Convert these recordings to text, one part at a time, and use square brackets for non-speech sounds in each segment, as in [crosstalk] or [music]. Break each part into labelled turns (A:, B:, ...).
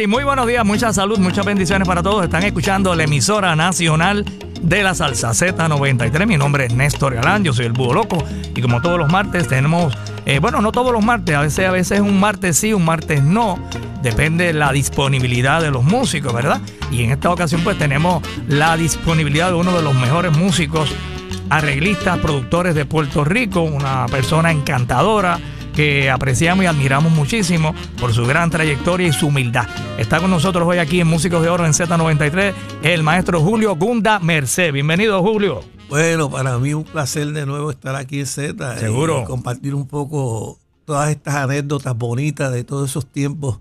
A: Sí, muy buenos días, mucha salud, muchas bendiciones para todos. Están escuchando la emisora nacional de la salsa Z93. Mi nombre es Néstor Galán, yo soy el Búho Loco. Y como todos los martes tenemos, eh, bueno, no todos los martes, a veces, a veces un martes sí, un martes no. Depende de la disponibilidad de los músicos, ¿verdad? Y en esta ocasión pues tenemos la disponibilidad de uno de los mejores músicos, arreglistas, productores de Puerto Rico, una persona encantadora que apreciamos y admiramos muchísimo por su gran trayectoria y su humildad. Está con nosotros hoy aquí en Músicos de Oro en Z93 el maestro Julio Gunda Merced. Bienvenido, Julio.
B: Bueno, para mí un placer de nuevo estar aquí en Z.
A: Seguro.
B: Y compartir un poco todas estas anécdotas bonitas de todos esos tiempos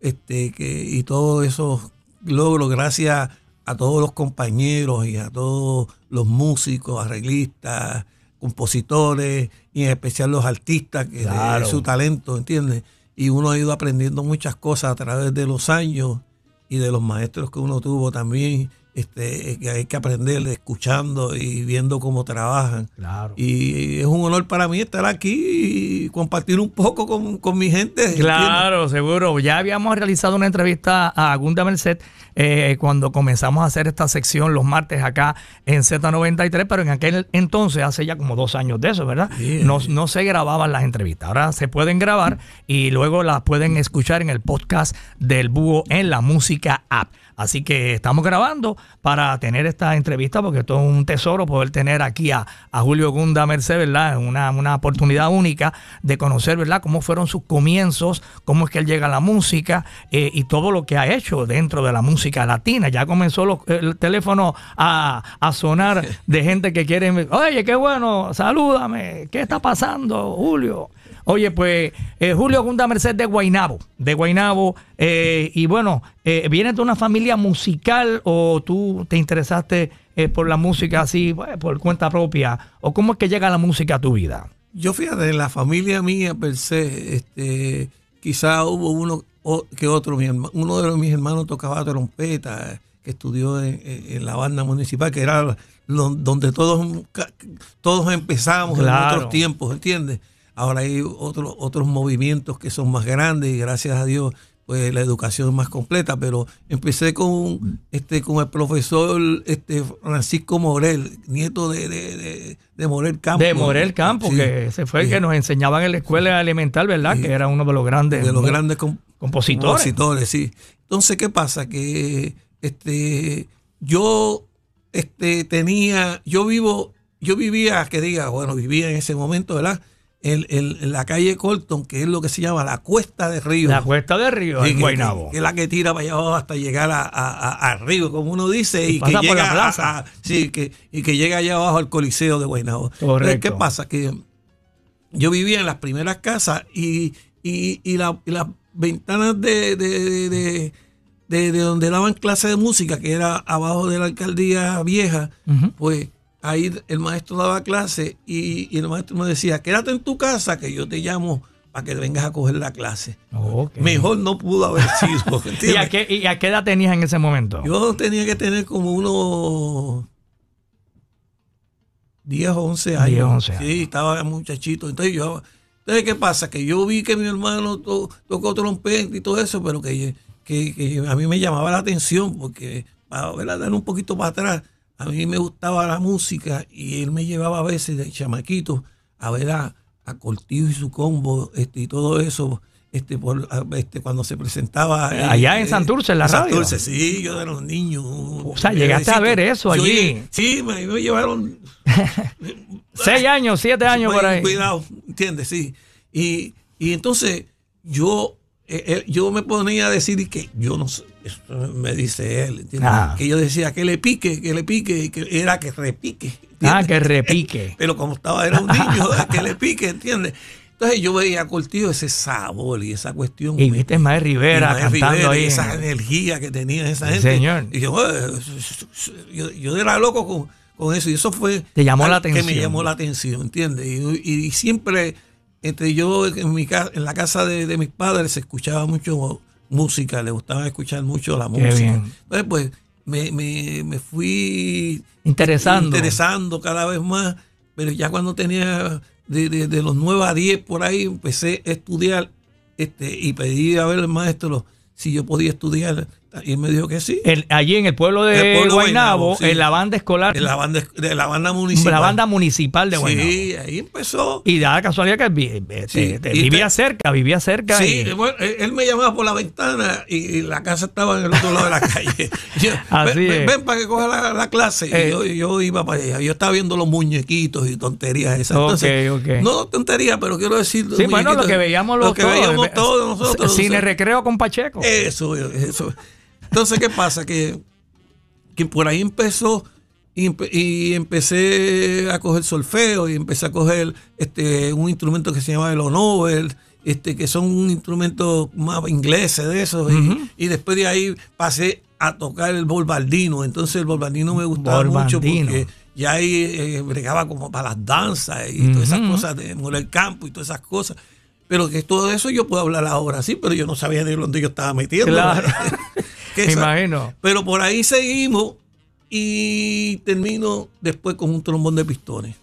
B: este, que, y todos esos logros gracias a todos los compañeros y a todos los músicos, arreglistas, compositores y en especial los artistas, que
A: Claro.
B: de su talento, ¿entiendes? Y uno ha ido aprendiendo muchas cosas a través de los años y de los maestros que uno tuvo también, este, que hay que aprender escuchando y viendo cómo trabajan.
A: Claro.
B: Y es un honor para mí estar aquí y compartir un poco con, con mi gente. ¿entiendes?
A: Claro, seguro. Ya habíamos realizado una entrevista a Gunda Merced eh, cuando comenzamos a hacer esta sección los martes acá en Z93, pero en aquel entonces, hace ya como dos años de eso, ¿verdad? No, no se grababan las entrevistas. Ahora se pueden grabar y luego las pueden escuchar en el podcast del Búho en la música app. Así que estamos grabando para tener esta entrevista porque esto es un tesoro poder tener aquí a, a Julio Gunda Merced, ¿verdad? Una, una oportunidad única de conocer, ¿verdad? Cómo fueron sus comienzos, cómo es que él llega a la música eh, y todo lo que ha hecho dentro de la música latina. Ya comenzó los- el teléfono a, a sonar [laughs] de gente que quiere, oye, qué bueno, salúdame, ¿qué está pasando, Julio? Oye, pues eh, Julio Gunda Merced de Guainabo, de Guainabo, eh, y bueno, eh, ¿vienes de una familia musical o tú te interesaste eh, por la música así, bueno, por cuenta propia? ¿O cómo es que llega la música a tu vida?
B: Yo fíjate, en la familia mía per se, este, quizá hubo uno o- que otro, mi uno de mis hermanos tocaba trompeta, que estudió en, la banda municipal, que era donde todos, todos empezamos
A: Claro.
B: en otros tiempos, ¿entiendes? Ahora hay otros otros movimientos que son más grandes y gracias a Dios pues la educación es más completa, pero empecé con este con el profesor este Francisco Morel, nieto de, de, de, de Morel Campos.
A: De Morel Campos,
B: Sí.
A: que ese fue el que nos enseñaban en la escuela elemental, ¿verdad? Que era uno de los grandes.
B: de los grandes com-
A: compositores.
B: compositores, sí. Entonces, ¿qué pasa? Que este yo este tenía, yo vivo, yo vivía, que diga, bueno, vivía en ese momento, ¿verdad? En, en- en la calle Colton, que es lo que se llama la Cuesta de Río.
A: La Cuesta de Río,
B: Sí,
A: en Guaynabo.
B: que- que es la que tira para allá abajo hasta llegar a, a, Río, como uno dice,
A: Y
B: y, que
A: por la
B: llega a-
A: plaza.
B: a- sí, que, y que llega allá abajo al Coliseo de Guaynabo. Entonces,
A: Correcto.
B: ¿Qué pasa? Que yo vivía en las primeras casas y, y, y la- y las ventanas de, de, de- de- de donde daban clase de música, que era abajo de la alcaldía vieja, pues ahí el maestro daba clase y, y el maestro me decía, quédate en tu casa que yo te llamo para que vengas a coger la clase. Mejor no pudo haber [laughs] sido.
A: ¿Y a, qué, ¿Y a qué edad tenías en ese momento?
B: Yo tenía que tener como unos 10 o 11 años.
A: 10 o 11 años.
B: Sí, estaba muchachito. Entonces, yo, entonces ¿qué pasa? Que yo vi que mi hermano to- tocó trompeta y todo eso, pero que, que, que a mí me llamaba la atención porque, para dar un poquito para atrás, a mí me gustaba la música y él me llevaba a veces de chamaquito a ver a, a Cortijo y su combo este, y todo eso. Este, por, este, cuando se presentaba eh,
A: Allá en Santurce, en la radio.
B: Santurce, sí, yo de los niños. O
A: sea, llegaste a ver eso allí.
B: Sí, me, me llevaron [laughs]
A: Seis años, siete años por ahí.
B: Cuidado, ¿entiendes? Sí. Y, y entonces yo, eh, eh, yo me ponía a decir que yo no sé, me dice él.
A: Ah.
B: Que yo decía que le pique, que le pique, que era que repique.
A: Ah, que repique. [laughs]
B: Pero como estaba, era un niño, [laughs] que le pique, ¿entiendes? Entonces yo veía a Cortillo ese sabor y esa cuestión.
A: Y viste Ismael Rivera
B: Ismael
A: cantando
B: Rivera
A: ahí.
B: esa energía que tenía esa gente.
A: señor.
B: Y yo, "Eh, yo, yo era loco con, con eso. Y eso fue.
A: Te llamó la
B: algo Que me
A: atención.
B: llamó la atención, ¿entiendes? Y, y- y siempre, entre yo, en, mi casa, en la casa de, de mis padres, se escuchaba mucho música, le gustaba escuchar mucho la
A: Qué
B: música.
A: bien.
B: Entonces, pues, me, me, me fui
A: Interesando.
B: interesando cada vez más, pero ya cuando tenía de, de- de los 9 a 10 por ahí, empecé a estudiar este, y pedí a ver al maestro si yo podía estudiar. Y él me dijo que sí.
A: El- allí en el pueblo de
B: El pueblo
A: Guaynabo,
B: Guaynabo, sí.
A: en la banda escolar,
B: En la banda, de la banda municipal.
A: la banda municipal de Guaynabo.
B: Sí, ahí empezó.
A: Y da la casualidad que eh,
B: Sí,
A: te- te-
B: y
A: vivía
B: te-
A: cerca, vivía cerca.
B: Sí,
A: y-
B: bueno, él me llamaba por la ventana y, y la casa estaba en el otro lado de la [laughs] calle. Yo,
A: Así
B: ven,
A: es.
B: ven para que coja la, la clase. Y
A: Eh.
B: yo, yo iba para allá. Yo estaba viendo los muñequitos y tonterías esas. Entonces,
A: Ok, ok.
B: No tonterías, pero quiero decir.
A: Sí, bueno, lo que veíamos
B: lo
A: los
B: que
A: todos,
B: veíamos
A: eh,
B: todos nosotros.
A: Cine
B: o sea,
A: recreo con Pacheco.
B: Eso, eso. Entonces, ¿qué pasa? Que, que por ahí empezó y, empe- y empecé a coger solfeo y empecé a coger este un instrumento que se llama el Nobel, este, que son un instrumento más ingleses de esos. y- y, después de ahí pasé a tocar el bolbardino. Entonces el bolbardino me gustaba mucho porque ya ahí eh, bregaba como para las danzas y todas esas cosas de el campo y todas esas cosas. Pero que todo eso yo puedo hablar ahora, sí, pero yo no sabía de dónde yo estaba metiendo.
A: Claro. [laughs]
B: Que
A: Me imagino.
B: Pero por ahí seguimos y termino después con un trombón de pistones.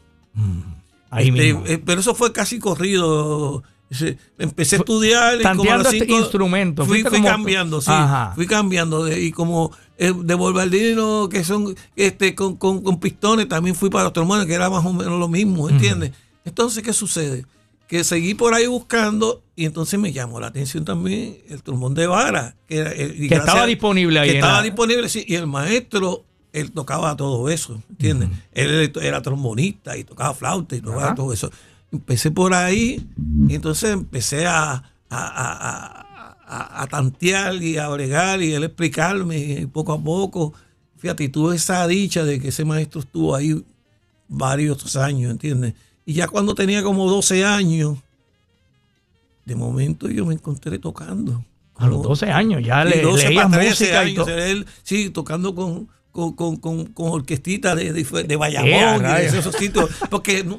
A: Ahí
B: Este,
A: mismo.
B: eh, pero eso fue casi corrido. Empecé a estudiar y como a
A: Tanteando
B: las
A: este instrumento,
B: Fui,
A: fuiste
B: fui
A: como-
B: cambiando, sí.
A: Ajá.
B: Fui cambiando. de- y como eh, de Bolbardino, que son este con, con- con pistones, también fui para los trombones, que era más o menos lo mismo, ¿entiendes? Entonces, ¿qué sucede? Que seguí por ahí buscando y entonces me llamó la atención también el trombón de vara. Que, eh,
A: Que estaba disponible ahí
B: Que estaba
A: la-
B: disponible, sí. Y el maestro, él tocaba todo eso, ¿entiendes? Él era trombonista y tocaba flauta y tocaba todo eso. Empecé por ahí y entonces empecé a, a, a- a- a- a tantear y a bregar y él explicarme y poco a poco. Fíjate, y tuve esa dicha de que ese maestro estuvo ahí varios años, ¿entiendes? Y ya cuando tenía como 12 años, de momento yo me encontré tocando.
A: A los
B: Como-
A: 12 años ya le
B: 12
A: leías
B: para 13
A: música y
B: años,
A: todo.
B: él, sí, tocando con, con, con, con, con orquestitas de, de, de Bayamón y de esos sitios, porque no,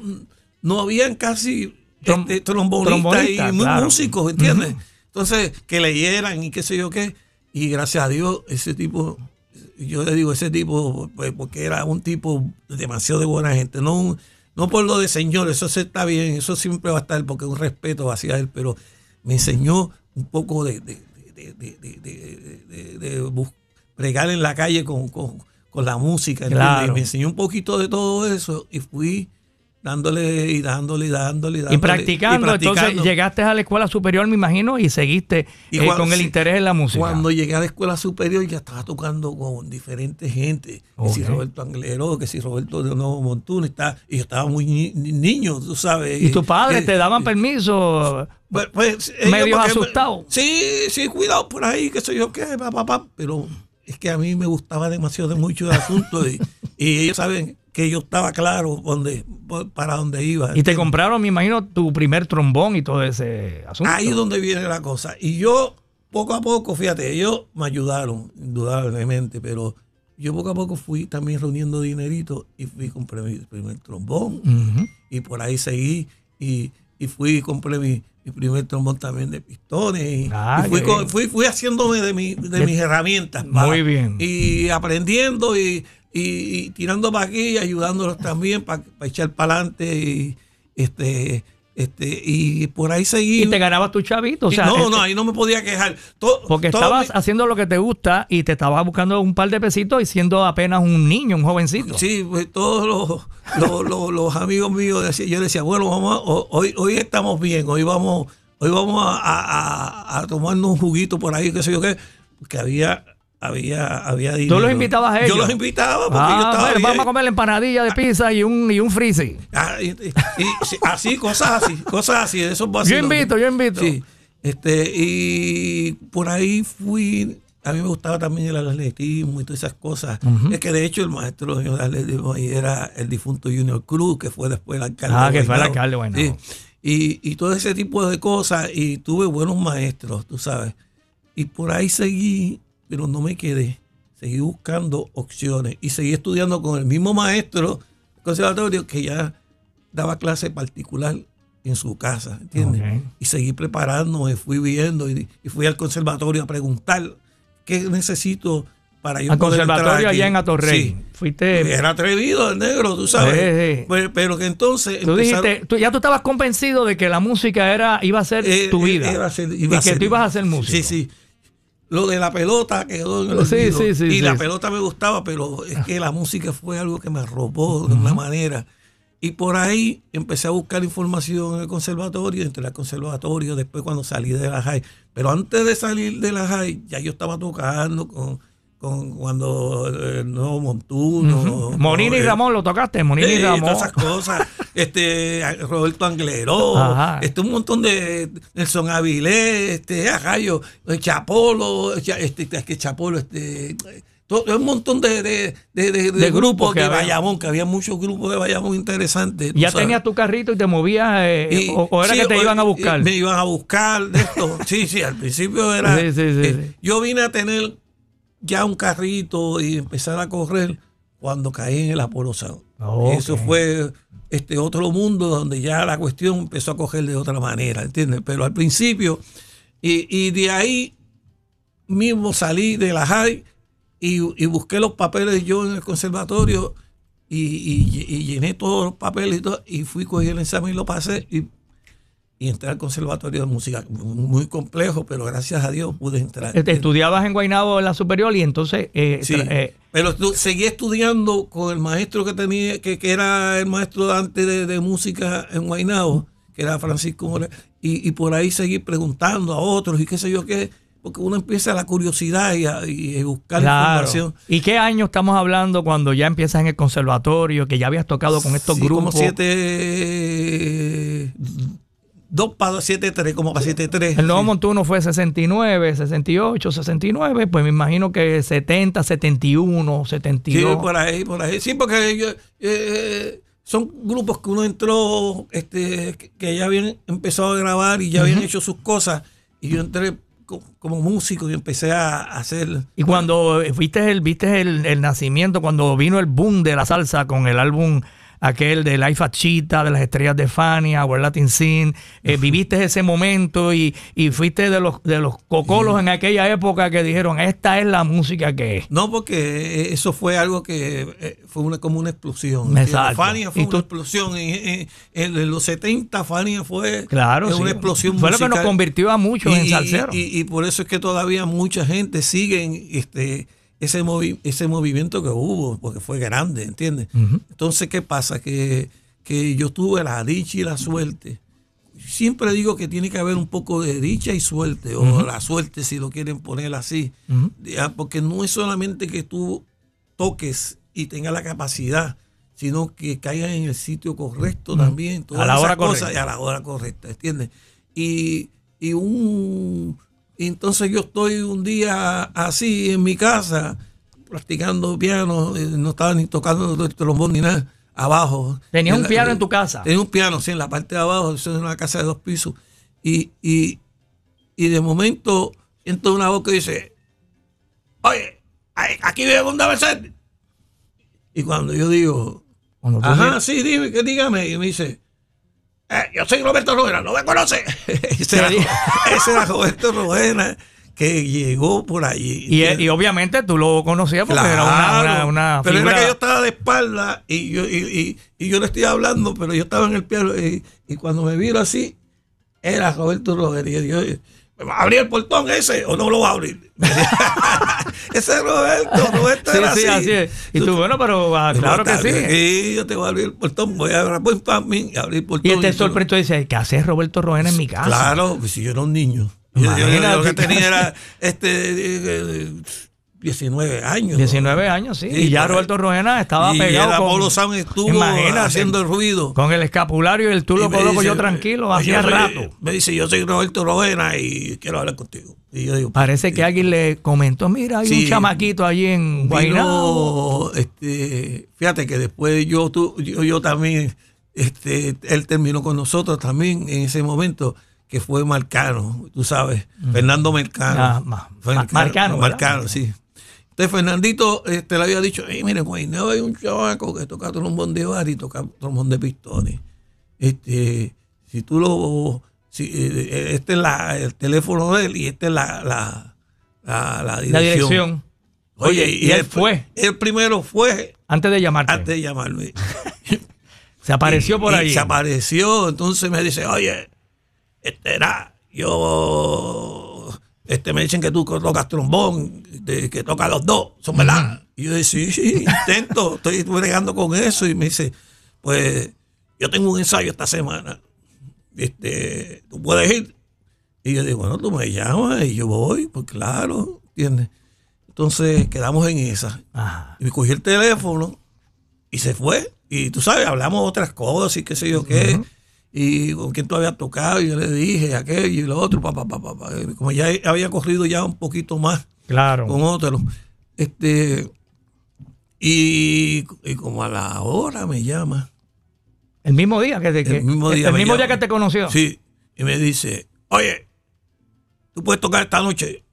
B: no habían casi
A: Trom-
B: este, trombonistas
A: trombonistas,
B: y mu-
A: claro.
B: músicos, ¿entiendes? Entonces, que leyeran y qué sé yo qué. Y gracias a Dios, ese tipo, yo le digo ese tipo, pues, porque era un tipo demasiado de buena gente, no un- no por lo de señor, eso se está bien, eso siempre va a estar porque es un respeto hacia él, pero me enseñó un poco de, de, de, de, bregar en la calle con, con- con la música.
A: Claro.
B: Y me enseñó un poquito de todo eso y fui dándole y dándole y dándole y dándole.
A: Y practicando, entonces
B: practicando.
A: llegaste a la escuela superior, me imagino, y seguiste
B: Y
A: eh, con el interés en la música.
B: Cuando llegué a la escuela superior ya estaba tocando con diferentes gente. Que si. Roberto Anglero, que si Roberto de Nuevo Montuno. Está, y yo estaba muy ni- ni- niño, tú sabes.
A: ¿Y tus padres
B: Eh,
A: te daban permiso?
B: pues, pues,
A: medio asustado.
B: Sí, sí, cuidado por ahí, que soy yo, qué, papá, papá. Pero es que a mí me gustaba demasiado de mucho el asunto y, y ellos saben que yo estaba claro donde, para dónde iba.
A: Y te compraron, me imagino, tu primer trombón y todo ese asunto.
B: Ahí es donde viene la cosa. Y yo, poco a poco, fíjate, ellos me ayudaron, indudablemente, pero yo poco a poco fui también reuniendo dinerito y fui compré mi primer trombón. Y por ahí seguí y, y fui y compré mi, mi primer trombón también de pistones. Y,
A: Ah,
B: y fui, fui, fui haciéndome de, mi- de
A: De-
B: mis herramientas.
A: Muy bien.
B: Y aprendiendo y, y- y tirando para aquí y ayudándolos también para echar para adelante. Y, este, este, y por ahí seguí.
A: Y te ganabas tu chavito. O sea,
B: no,
A: este-
B: no, ahí no me podía quejar. To-
A: Porque
B: todo
A: estabas
B: mi-
A: haciendo lo que te gusta y te estabas buscando un par de pesitos y siendo apenas un niño, un jovencito.
B: Sí, pues, todos los, los, los- los amigos míos, decían- yo decía, bueno, vamos a- ho- hoy, hoy estamos bien, hoy vamos, hoy vamos a, a- a- a tomarnos un juguito por ahí, qué sé yo qué, porque había, había, había dinero.
A: los invitabas a ellos?
B: Yo los invitaba porque yo
A: Ah,
B: estaba
A: bueno,
B: bien.
A: vamos a comer la empanadilla de pizza y un, y un.
B: Ah, y- y- y- sí, así, cosas así, cosas así, esos
A: Yo invito, yo invito.
B: Sí, este, y por ahí fui, a mí me gustaba también el atletismo y todas esas cosas. Es que de hecho el maestro de atletismo ahí era el difunto Junior Cruz, que fue después el alcalde.
A: Ah, que fue el alcalde.
B: Sí. Y, y todo ese tipo de cosas, y tuve buenos maestros, tú sabes. Y por ahí seguí, pero no me quedé. Seguí buscando opciones y seguí estudiando con el mismo maestro del conservatorio que ya daba clase particular en su casa, ¿entiendes? Y seguí preparándome, fui viendo y, y fui al conservatorio a preguntar qué necesito para yo
A: Al
B: poder
A: conservatorio allá en Atorrey.
B: Sí.
A: Fuiste.
B: Era atrevido el negro, tú sabes.
A: Sí, sí.
B: Pero, pero que entonces
A: Tú
B: empezaron-
A: dijiste, tú, ya tú estabas convencido de que la música era, iba a ser
B: eh,
A: tu
B: eh,
A: vida. y
B: a
A: que
B: ser-
A: tú ibas a ser músico.
B: Sí, sí. Lo de la pelota quedó en el
A: Sí, sí, sí,
B: y la pelota me gustaba, pero es que la música fue algo que me arropó de una manera. Y por ahí empecé a buscar información en el conservatorio, entré al conservatorio después cuando salí de la high. Pero antes de salir de la high, ya yo estaba tocando con, con cuando eh, no Montuno.
A: Monini y
B: eh,
A: Ramón, ¿lo tocaste? Monini y Ramón.
B: todas esas cosas. [laughs] Este, Roberto Angleró,
A: Ajá.
B: este, un montón de Nelson Avilés, este, a rayo, eh, Chapolo, Cha- este, es que Chapolo, este, todo, un montón de, de, de, de-
A: grupos
B: de. Bayamón, que había muchos grupos de Bayamón interesantes.
A: Ya
B: sabes.
A: tenías tu carrito y te movías, eh,
B: Y-
A: o, o era
B: sí,
A: que te
B: o-
A: iban a buscar.
B: Me iban a buscar de esto. Sí, sí, al principio era. [laughs]
A: Sí, sí,
B: eh. Yo vine a tener ya un carrito y empezar a correr cuando caí en el Apolo Sound.
A: Ok.
B: Eso fue este otro mundo donde ya la cuestión empezó a coger de otra manera, ¿entiendes? Pero al principio, y, y de ahí mismo salí de la high y, y busqué los papeles yo en el conservatorio y, y- y llené todos los papeles y todo, y fui, cogí el examen y lo pasé y, y entré al conservatorio de música. Muy complejo, pero gracias a Dios pude entrar.
A: Este, Estudiabas en Guaynabo en la superior y entonces eh,
B: Sí,
A: eh,
B: pero estu- seguí estudiando con el maestro que tenía, que, que era el maestro de antes de, de música en Guaynabo, que era Francisco Moreno, y, y por ahí seguí preguntando a otros y qué sé yo qué, porque uno empieza la curiosidad y a, y buscar
A: claro.
B: información.
A: ¿Y qué año estamos hablando cuando ya empiezas en el conservatorio, que ya habías tocado con estos
B: Sí,
A: grupos?
B: Como siete, dos para siete, tres, como para siete, tres.
A: El nuevo
B: sí.
A: Montuno fue 69, 68, 69, pues me imagino que 70, 71,
B: Sí,
A: 72.
B: por ahí, por ahí. Sí, porque yo, eh, son grupos que uno entró, este, que- ya habían empezado a grabar y ya habían hecho sus cosas. Y yo entré co- como músico y empecé a hacer.
A: Y cuando viste el, viste el, el nacimiento, cuando vino el boom de la salsa con el álbum aquel de Life at Cheetah, de las estrellas de Fania, World Latin Scene, eh, viviste ese momento y, y fuiste de los, de los cocolos en aquella época que dijeron, esta es la música que es.
B: No, porque eso fue algo que eh, fue una, como una explosión.
A: Exacto.
B: Fania fue
A: Y
B: una explosión. En, en- los 70, Fania fue
A: Claro,
B: eh,
A: sí.
B: una explosión
A: Fue lo que nos convirtió a muchos en salseros.
B: Y, y- por eso es que todavía mucha gente sigue en este, ese, movi- ese movimiento que hubo, porque fue grande, ¿entiendes? Entonces, ¿qué pasa? Que, que yo tuve la dicha y la suerte. Siempre digo que tiene que haber un poco de dicha y suerte, o la suerte si lo quieren poner así, Ya, porque no es solamente que tú toques y tengas la capacidad, sino que caigas en el sitio correcto también. todas
A: A la
B: esas
A: hora
B: cosas,
A: correcta.
B: y a la hora correcta, ¿entiendes? Y, y un y entonces yo estoy un día así en mi casa practicando piano, eh, no estaba ni tocando el trombón ni nada, abajo.
A: ¿Tenías
B: En
A: un
B: la-
A: piano en tu casa?
B: Tenía un piano, sí, en la parte de abajo, eso es una casa de dos pisos. Y, y, y de momento siento una voz que dice, oye, aquí vive un Mercedes. Y cuando yo digo,
A: Cuando
B: Ajá, sí, dime, que dígame. Y me dice, "Eh, yo soy Roberto Rodena, ¿no me conoce? [laughs] ese, era, [laughs] ese era Roberto Rodena que llegó por allí.
A: y, y obviamente tú lo conocías porque era una, una, una
B: pero
A: figura-
B: era que yo estaba de espalda y yo, y, y- y yo le estoy hablando, pero yo estaba en el piano y, cuando me viro así, era Roberto Rodena. Y yo digo, "Oye, ¿me va a abrir el portón ese o no lo va a abrir? [laughs] ese es Roberto, Roberto
A: Sí,
B: era
A: sí,
B: así.
A: es. Y tú, bueno, pero ah, claro que
B: "Está
A: sí.
B: sí, yo te voy a abrir el portón, voy a abrir mí, y abrir el portón.
A: Y este
B: tú-
A: sorprendió y dice, ¿qué hace Roberto Roena en mi casa?
B: Claro, pues si yo era un niño. Yo, yo- yo lo que tenía era este, eh, eh, 19 años.
A: 19 años, sí.
B: Sí,
A: y ya. Roberto Roena estaba
B: y
A: pegado con,
B: Sound estuvo haciendo el ruido.
A: con el escapulario y el tú lo coloco yo tranquilo,
B: "Yo
A: hacía rato.
B: Me dice, yo soy Roberto Rovena y quiero hablar contigo. Y yo digo,
A: Parece que alguien le comentó, mira, hay un chamaquito allí en Guaynabo.
B: este, fíjate que después yo, tú, yo, yo también, este, él terminó con nosotros también en ese momento, que fue Marcano, tú sabes, Fernando Marcano.
A: Ah, ma- Marcano, ¿verdad?
B: Marcano, sí. Entonces Fernandito este, le había dicho, hey, miren, Guaynabo hay un chavaco que toca trombón de bar y toca trombón de pistones. Este, si tú lo, si, eh, este es la, el teléfono de él y esta es la, la, la, la dirección.
A: La dirección. Oye, y él fue.
B: Él primero fue
A: Antes de llamarte.
B: antes de llamarme. [laughs]
A: se apareció por
B: Y
A: ahí.
B: Se apareció, entonces me dice, oye, este era, yo este, me dicen que tú tocas trombón, que tocas los dos, ¿son verdad? Y yo decía, sí, sí, intento, [laughs] estoy bregando con eso. Y me dice, pues yo tengo un ensayo esta semana, este, tú puedes ir. Y yo digo, bueno, tú me llamas y yo voy, pues claro, ¿entiendes? Entonces quedamos en esa. Y me cogí el teléfono y se fue. Y tú sabes, hablamos otras cosas y qué sé yo qué y con quién tú habías tocado, y yo le dije aquello y lo otro, papá, papá, papá. Como ya había corrido ya un poquito más
A: claro.
B: con otro. Este, y, como a la hora me llama.
A: El mismo día que,
B: te, el mismo día,
A: el mismo día que te conoció.
B: Sí, y me dice, oye, tú puedes tocar esta noche.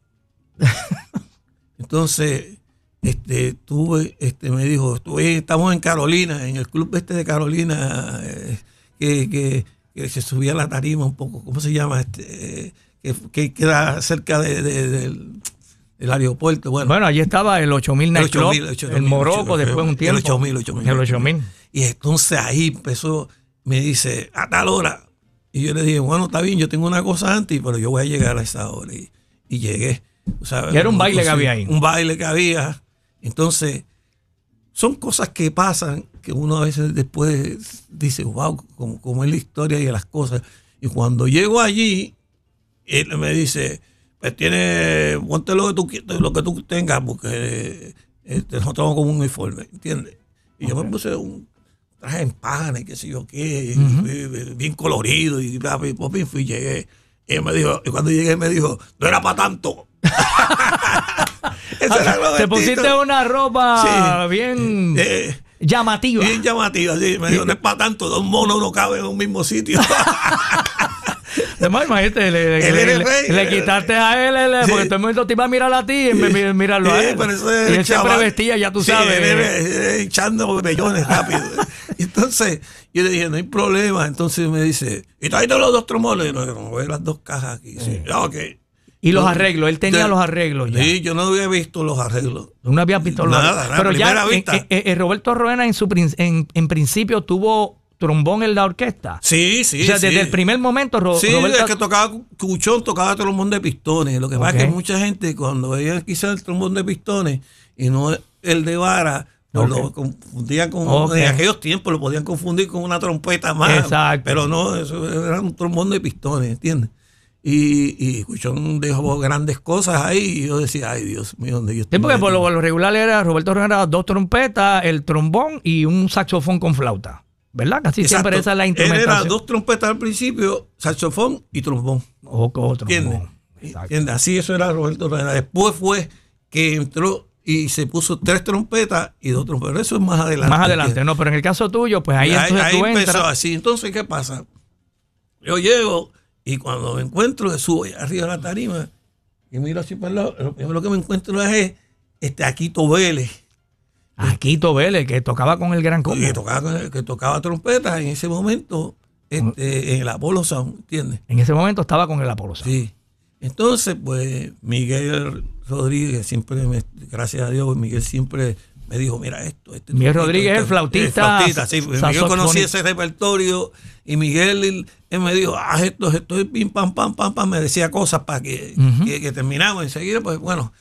B: [laughs] Entonces, este, tuve, este, me dijo, estuve, estamos en Carolina, en el club este de Carolina, eh, que, se subía a la tarima un poco, ¿cómo se llama? Este, que, queda cerca del, aeropuerto. Bueno,
A: bueno, allí estaba el 8000 Night Club, el Morocco, después un tiempo.
B: El 8000, 8000. El 8000. Y entonces ahí empezó, me dice, a tal hora. Y yo le dije, bueno, está bien, yo tengo una cosa antes, pero yo voy a llegar a esa hora. Y, llegué.
A: y era un baile que había ahí.
B: Un baile que había. Entonces, son cosas que pasan que uno a veces después dice, wow, como, es la historia y las cosas. Y cuando llego allí, él me dice, pues tiene, ponte lo que tú, lo que tú tengas, porque este, nosotros tenemos como un uniforme, ¿entiendes? Y yo me puse un traje en pana y qué sé yo qué, bien colorido, y, y, fui, llegué. Y me dijo, y cuando llegué me dijo, no era para tanto. [laughs]
A: Te pusiste una ropa bien eh, llamativa.
B: Bien llamativa, sí. Me dijo, no es para tanto, dos monos no caben en un mismo sitio. [laughs]
A: Además, imagínate, le, le, le, quitaste a él, porque todo el mundo te iba a mirar a ti de mirarlo a él. y él siempre vestía, ya tú sabes.
B: Él, echando bellones rápido. [laughs] Entonces, yo le dije, no hay problema. Entonces me dice, ¿y traíste los dos trombones? No, no, voy a las dos cajas aquí. Sí. ok.
A: Y los arreglos, él tenía los arreglos ya.
B: Sí, yo no había visto los arreglos.
A: No había visto los arreglos. Nada, Pero ya eh, eh, Roberto Roena en, su, en, en principio tuvo trombón en la orquesta.
B: Sí, sí.
A: O sea, desde el primer momento,
B: Roberto. Sí, es que tocaba Cuchón, tocaba trombón de pistones. Lo que pasa es que mucha gente, cuando veía quizás el trombón de pistones y no el de vara, pues lo confundían con. En aquellos tiempos lo podían confundir con una trompeta más. Exacto. Pero no, eso era un trombón de pistones, ¿entiendes? Y, y Cuchón dejó grandes cosas ahí y yo decía, ay Dios mío, ¿dónde yo
A: estoy? Sí, porque por lo, regular era Roberto era dos trompetas, el trombón y un saxofón con flauta. ¿Verdad? Casi siempre esa es la instrumentación.
B: era dos trompetas al principio, saxofón y trombón.
A: O, trombón.
B: ¿Entiendes? Así eso era Roberto Herrera. Después fue que entró y se puso tres trompetas y dos trompetas. Eso es más adelante.
A: Más adelante, no, pero en el caso tuyo, pues ahí,
B: ahí, ahí empezó así. Entonces, ¿qué pasa? Yo llego y cuando me encuentro, subo arriba de la tarima y miro así para el lado, lo primero que me encuentro es este Aquito Vélez.
A: Aquito Vélez, que tocaba con el Gran Combo.
B: Que tocaba, que tocaba trompeta en ese momento este, en el Apolo Sound, ¿entiendes?
A: En ese momento estaba con el Apolo Sound.
B: Sí. Entonces, pues Miguel Rodríguez, siempre, gracias a Dios, Miguel siempre me dijo, mira esto. Este
A: Miguel Rodríguez, el flautista.
B: El flautista, sí. Miguel conocía ese repertorio y Miguel él, me dijo, ah, esto, esto es pim, pam, pam, pam, pam, me decía cosas para que, que, terminamos enseguida, pues bueno,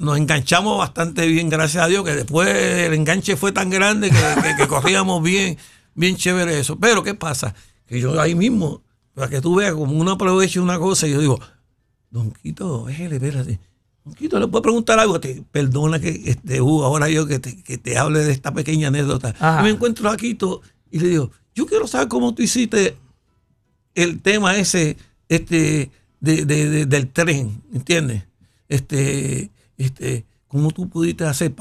B: nos enganchamos bastante bien, gracias a Dios, que después el enganche fue tan grande que, que, corríamos [laughs] bien, bien chévere eso. Pero ¿qué pasa? Que yo ahí mismo, para que tú veas como uno aprovecha una cosa, y yo digo, Don Quito, espérate Quito, ¿le puedo preguntar algo? Te, perdona que este, uh, ahora yo que te, que te hable de esta pequeña anécdota. Y me encuentro a Quito y le digo, yo quiero saber cómo tú hiciste el tema ese este, de, de, del tren, ¿entiendes? Este, este, ¿cómo tú pudiste hacer?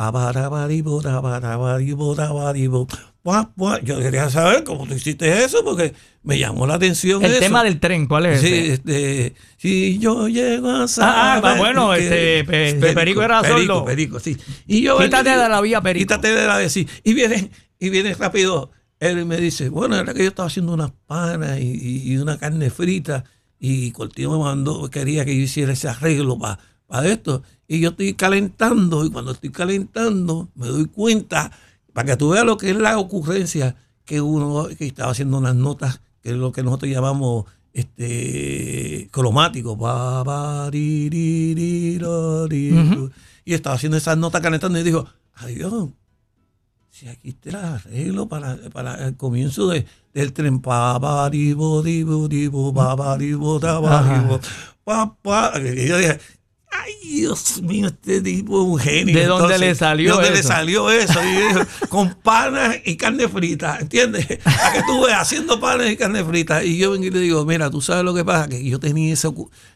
B: Yo quería saber cómo tú hiciste eso porque me llamó la atención.
A: El tema del tren, ¿cuál es?
B: Sí, este, si yo llego a saber.
A: Ah, ah bueno, este, Perico, era
B: Perico, Perico, sí.
A: Y yo, quítate de la vía Perico.
B: Quítate de la de sí. Y viene, y viene rápido. Él me dice, bueno, era que yo estaba haciendo unas panas y, una carne frita y Cortino me mandó, quería que yo hiciera ese arreglo para para esto. Y yo estoy calentando y cuando estoy calentando me doy cuenta, para que tú veas lo que es la ocurrencia, que uno que estaba haciendo unas notas, que es lo que nosotros llamamos este cromático. Y estaba haciendo esas notas calentando y dijo, adiós, si aquí está el arreglo para, para el comienzo de, del tren. Pa, bo, bo, bo, bo, bo, pa, pa. Y yo dije, ay Dios mío, este tipo es un genio.
A: ¿De dónde Entonces, le salió eso?
B: ¿De dónde
A: eso?
B: le salió eso? Y dijo, con panas y carne frita, ¿entiendes? A que tú ves haciendo panes y carne frita. Y yo vengo y le digo, mira, tú sabes lo que pasa, que yo tenía esa...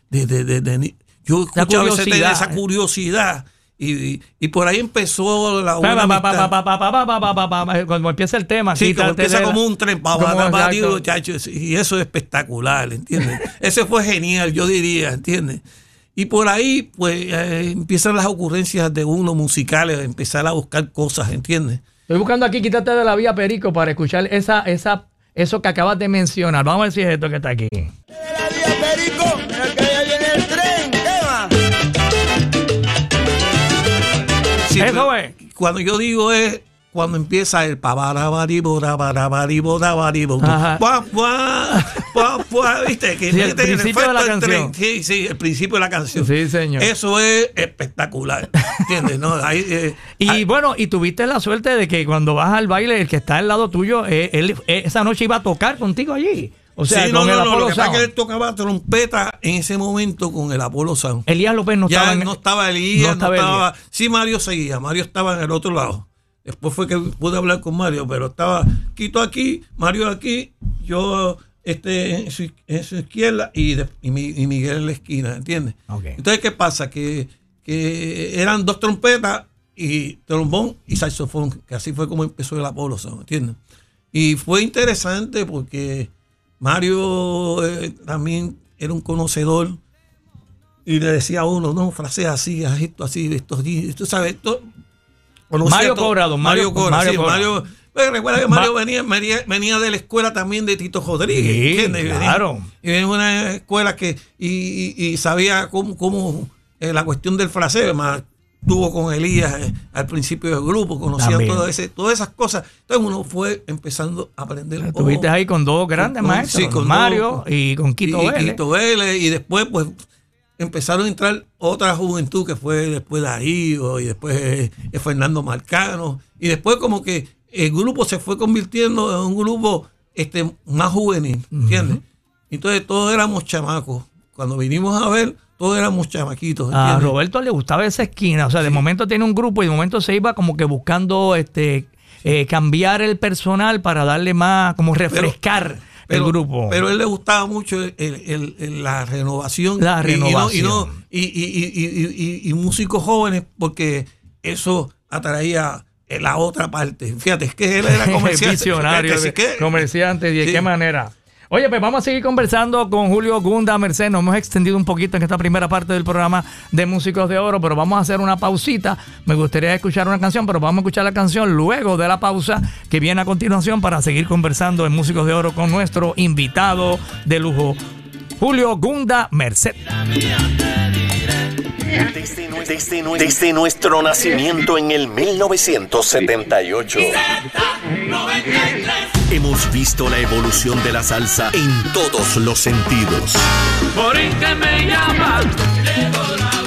B: De, de, de, yo escuchaba esa curiosidad. Y, y, y, por ahí empezó la
A: cuando empieza el tema
B: sí, como empieza como un tren y eso es espectacular ¿entiendes? ese fue genial yo diría ¿entiendes? Y por ahí, pues, eh, empiezan las ocurrencias de uno musicales, empezar a buscar cosas, ¿entiendes?
A: Estoy buscando aquí, quítate de la vía Perico para escuchar esa, esa, eso que acabas de mencionar. Vamos a ver si es esto que está aquí.
C: La vía Perico, mira que viene el tren.
B: Sí,
A: Eso es.
B: Cuando yo digo es cuando empieza el pabarabaribo, rabarabaribo, rabaribo,
A: Ajá.
B: pua, ¿viste? Que
A: Sí, el principio de la canción.
B: Sí, sí, el principio de la canción.
A: Sí, señor.
B: Eso es espectacular, ¿entiendes? No, ahí, eh,
A: Y bueno, y tuviste la suerte de que cuando vas al baile, el que está al lado tuyo, eh, él, eh, esa noche iba a tocar contigo allí. O sea,
B: sí, no, no, no, lo que pasa es que él tocaba trompeta en ese momento con el Apolo Sound.
A: Elías López no
B: ya
A: estaba en
B: no estaba Elías,
A: no
B: no
A: estaba
B: estaba,
A: Elías.
B: sí Mario seguía, Mario estaba en el otro lado. Después fue que pude hablar con Mario, pero estaba Quito aquí, Mario aquí, yo este en su, en su izquierda y, de- y y Miguel en la esquina, ¿entiendes?
A: Ok.
B: Entonces, ¿qué pasa? Que, que eran dos trompetas y trombón y saxofón, que así fue como empezó el Apolo ¿entiendes? Y fue interesante porque Mario eh, también era un conocedor y le decía a uno, no, frase así, haz esto así, esto así, tú sabes, esto.
A: Mario
B: todo.
A: Cobra, don Mario-
B: Mario Cobra,
A: Mario
B: sí,
A: Cobra.
B: Mario. Pero recuerda que Mario
A: Ma-
B: venía, venía, venía de la escuela también de Tito Rodríguez.
A: Sí, claro.
B: y en una escuela que y, y- y sabía cómo, cómo, eh, la cuestión del fraseo, más tuvo con Elías eh, al principio del grupo, conocía todo ese, todas esas cosas. Entonces uno fue empezando a aprender.
A: Estuviste ahí con dos grandes
B: con-
A: maestros,
B: sí, con
A: Mario
B: dos-
A: y con Quito
B: y,
A: Vélez.
B: Quito Vélez, y después pues empezaron a entrar otra juventud que fue después Darío y después eh, Fernando Marcano y después como que el grupo se fue convirtiendo en un grupo este más juvenil, ¿entiendes? Entonces todos éramos chamacos. Cuando vinimos a ver, todos éramos chamaquitos,
A: A
B: ¿entiendes?
A: Roberto le gustaba esa esquina, o sea, de momento tiene un grupo y de momento se iba como que buscando este eh, cambiar el personal para darle más, como refrescar el grupo.
B: Pero a él le gustaba mucho el- el- el- la renovación.
A: La
B: y- y no- Y, no-
A: renovación.
B: y, y- y- y- y- y músicos jóvenes, porque eso atraía eh, la otra parte. Fíjate, es que él era [laughs] comerciante.
A: Visionario,
B: Fíjate, que-
A: comerciante, ¿y de
B: Sí.
A: qué manera? Oye, pues vamos a seguir conversando con Julio Gunda Merced. Nos hemos extendido un poquito en esta primera parte del programa de Músicos de Oro, pero vamos a hacer una pausita. Me gustaría escuchar una canción, pero vamos a escuchar la canción luego de la pausa que viene a continuación para seguir conversando en Músicos de Oro con nuestro invitado de lujo, Julio Gunda Merced.
D: Desde, nue- desde nue- desde nuestro nacimiento en el 1978. Hemos visto la evolución de la salsa en todos los sentidos.
E: lluvia,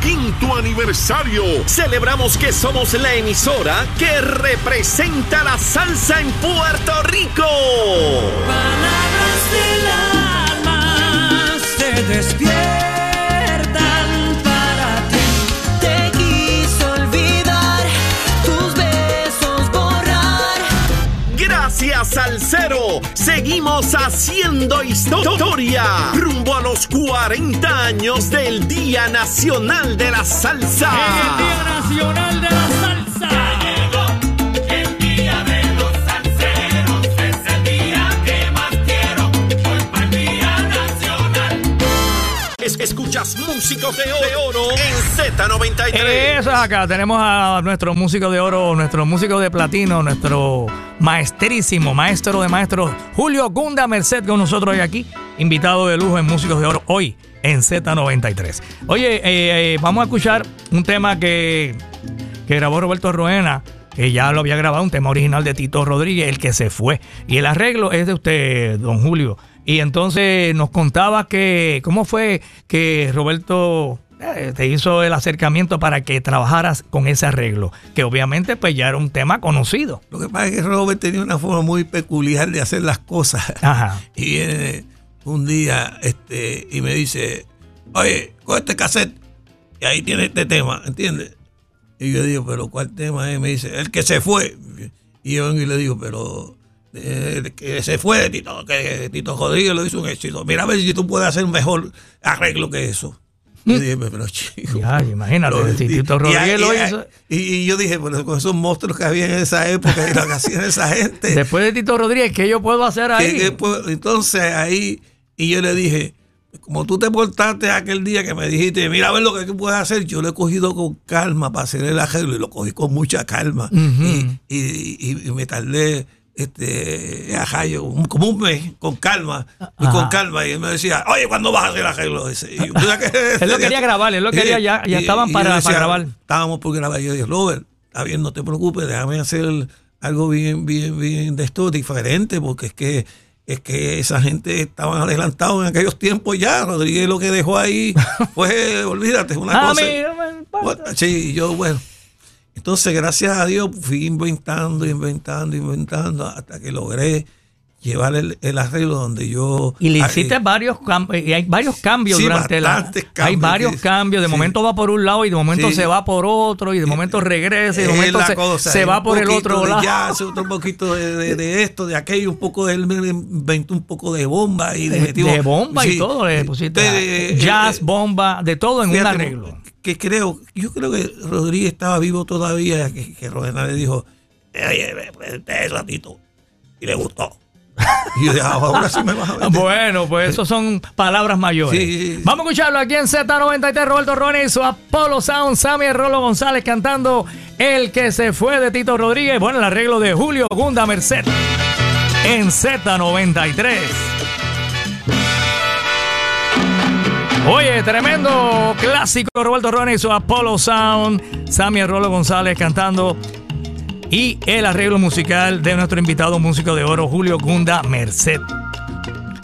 D: quinto aniversario, celebramos que somos la emisora que representa la salsa en Puerto Rico.
E: Palabras del alma se despiertan para ti. Te quiso olvidar, tus besos borrar.
D: Gracias Salcero, seguimos haciendo historia rumbo a los 40 años del Día Nacional de la Salsa.
A: Nacional de la Salsa.
E: El día de los salseros es el día que más quiero. Hoy para el día nacional.
D: Es- escuchas músicos de oro en Z93.
A: Eso es acá. Tenemos a nuestro músico de oro, nuestro músico de platino, nuestro maestrísimo, maestro de maestros, Julio Gunda Merced con nosotros hoy aquí, invitado de lujo en Músicos de Oro hoy en Z93. Oye, eh, eh, vamos a escuchar un tema que, que grabó Roberto Roena que ya lo había grabado, un tema original de Tito Rodríguez, el que se fue. Y el arreglo es de usted, don Julio. Y entonces nos contaba que, ¿cómo fue que Roberto te hizo el acercamiento para que trabajaras con ese arreglo? Que obviamente pues ya era un tema conocido.
B: Lo que pasa es que Robert tenía una forma muy peculiar de hacer las cosas.
A: Ajá. [laughs]
B: Y viene un día este, y me dice, oye, con este cassette, y ahí tiene este tema, ¿entiendes? Y yo digo, pero ¿cuál tema es? Me dice, el que se fue. Y yo vengo y le digo, pero eh, el que se fue Tito, que Tito Rodríguez lo hizo un éxito. Mira a ver si tú puedes hacer un mejor arreglo que eso. Yo dije, pero chico.
A: Ya, imagínate, Tito
B: y-
A: Rodríguez
B: y-
A: lo
B: y-
A: hizo.
B: Y, yo dije, bueno, con esos monstruos que había en esa época y lo que hacían esa gente. [laughs]
A: Después de Tito Rodríguez, ¿qué yo puedo hacer ahí?
B: que, entonces ahí, y yo le dije, como tú te portaste aquel día que me dijiste, mira a ver lo que tú puedes hacer, yo lo he cogido con calma para hacer el arreglo y lo cogí con mucha calma. y, y- y- y me tardé este ajá, yo, un- como un mes con calma y con calma y él me decía oye ¿cuándo vas a hacer arreglo ese? Y yo, "Mira que- [laughs]
A: Él lo quería grabar, él lo quería, ya- ya estaban para- para grabar.
B: estábamos por grabar yo dije Robert está bien no te preocupes déjame hacer algo bien bien bien de esto diferente porque es que es que esa gente estaban adelantados en aquellos tiempos ya Rodríguez lo que dejó ahí fue [laughs] olvídate una
A: Ah,
B: cosa bueno, Sí, yo, bueno. Entonces, gracias a Dios, fui inventando, inventando, inventando, hasta que logré llevar el, el arreglo donde yo.
A: Y le hiciste
B: eh,
A: varios cambios, y hay varios cambios
B: Sí,
A: durante la.
B: bastantes
A: Hay
B: cambios,
A: varios cambios. De
B: sí.
A: momento va por un lado y de momento
B: Sí.
A: se va por otro y de momento regresa y de momento se,
B: cosa,
A: se
B: es
A: va por el otro lado.
B: jazz, otro [laughs] poquito de, de- de esto, de aquello, un poco de él me inventó un poco de bomba y de,
A: De, de bomba y todo, le pusiste jazz,
B: eh,
A: bomba, de todo en un arreglo.
B: Que creo, yo creo que Rodríguez estaba vivo todavía, que, que Rodena le dijo, oye, me presenté eso a Tito", y le gustó. Y yo dije, "Ah, ahora sí me vas a vender.
A: Bueno, pues eso son palabras mayores.
B: Sí.
A: Vamos a escucharlo aquí en Z93, Roberto Rones y su Apolo Sound, Sammy Rolo González cantando El que se fue de Tito Rodríguez. Bueno, el arreglo de Julio Gunda Merced en Z93. Oye, tremendo clásico Roberto Rones y su Apolo Sound, Sammy Rolo González cantando y el arreglo musical de nuestro invitado músico de oro, Julio Gunda Merced.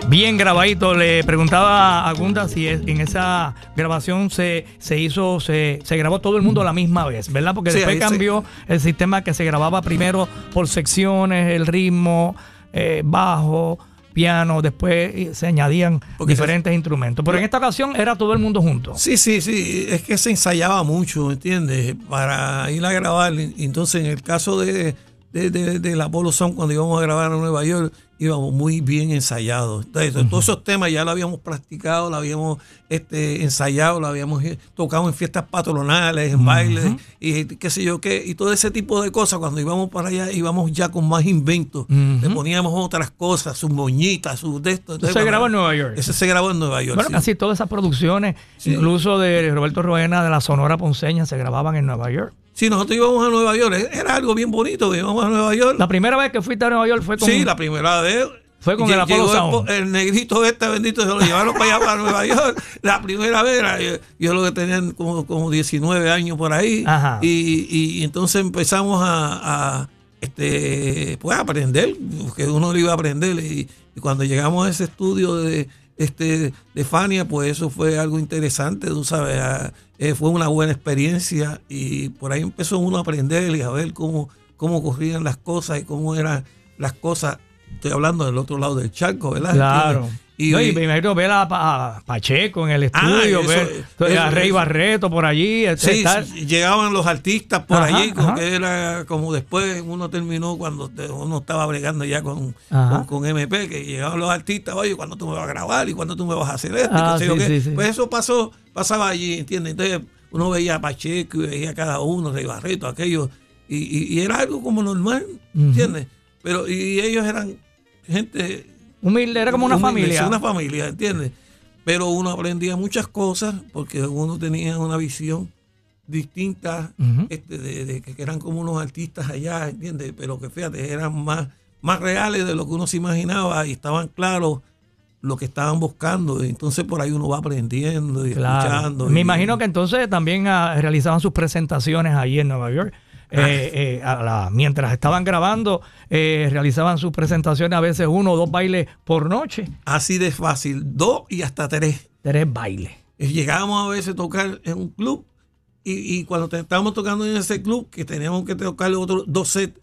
A: Bien grabadito, le preguntaba a Gunda si en esa grabación se, se hizo, se, se grabó todo el mundo a la misma vez, ¿verdad? Porque
B: Sí,
A: después
B: ahí
A: cambió el sistema que se grababa primero por secciones, el ritmo, eh, bajo, piano, después eh, se añadían
B: Porque
A: diferentes instrumentos. Pero en esta ocasión era todo el mundo junto.
B: Sí, sí, sí, es que se ensayaba mucho, ¿entiendes? Para ir a grabar. Entonces, en el caso de, de, de- del Apollo Sound, cuando íbamos a grabar en Nueva York, íbamos muy bien ensayados. Entonces, todos esos temas ya lo habíamos practicado, lo habíamos este, ensayado, lo habíamos eh, tocado en fiestas patronales, en bailes, y qué sé yo qué, y todo ese tipo de cosas. Cuando íbamos para allá, íbamos ya con más inventos. Le poníamos otras cosas, sus moñitas, sus de esto.
A: Eso se
B: Entonces,
A: grabó en Nueva York.
B: Ese se grabó en Nueva York.
A: Bueno,
B: sí.
A: casi todas esas producciones,
B: Sí.
A: incluso de Roberto Roena de la Sonora Ponceña, se grababan en Nueva York.
B: Sí, nosotros íbamos a Nueva York, eh, era algo bien bonito, íbamos a Nueva York.
A: La primera vez que fuiste a Nueva York fue con.
B: sí, la primera vez.
A: Fue con el Sound.
B: po- El, negrito este bendito se lo llevaron para allá, para Nueva York. La primera vez, era, yo, yo lo que tenía como, como 19 años por ahí.
A: Ajá.
B: Y, y entonces empezamos a, a, este, pues, a aprender, porque uno lo iba a aprender. Y, y cuando llegamos a ese estudio de, este, de Fania, pues eso fue algo interesante, tú sabes. a- eh, fue una buena experiencia y por ahí empezó uno a aprender y a ver cómo, cómo corrían las cosas y cómo eran las cosas. Estoy hablando del otro lado del charco, ¿verdad?
A: Claro.
B: ¿Entiendes?
A: Y, no, y me imagino ver a, Pa- a Pacheco en el
B: Ah,
A: estudio,
B: eso-
A: ver
B: eso-
A: a Rey
B: eso.
A: Barreto por allí.
B: Sí,
A: estar-
B: sí, llegaban los artistas por
A: Ajá,
B: allí, como
A: ajá.
B: que era como después uno terminó cuando uno estaba bregando ya con, con, con MP, que llegaban los artistas, oye, ¿cuándo tú me vas a grabar? ¿Y cuándo tú me vas a hacer esto?
A: Ah, sí,
B: qué. Pues eso pasó, pasaba allí, ¿entiendes? Entonces uno veía a Pacheco y veía a cada uno, Rey Barreto, aquello, y, y- y era algo como normal, ¿entiendes? Pero y ellos eran gente
A: humilde, era como una
B: humilde,
A: familia.
B: Una familia, ¿entiendes? pero uno aprendía muchas cosas porque uno tenía una visión distinta este, de, de que eran como unos artistas allá, ¿entiendes? Pero que fíjate, eran más, más reales de lo que uno se imaginaba y estaban claros lo que estaban buscando. Entonces por ahí uno va aprendiendo y
A: Claro.
B: escuchando.
A: Me
B: y-
A: imagino que entonces también ah, realizaban sus presentaciones ahí en Nueva York. Eh, eh, a la- mientras estaban grabando, eh, realizaban sus presentaciones a veces uno o dos bailes por noche.
B: Así de fácil, dos y hasta tres.
A: Tres bailes.
B: Llegábamos a veces a tocar en un club y, y cuando te- estábamos tocando en ese club, que teníamos que tocar otros dos sets,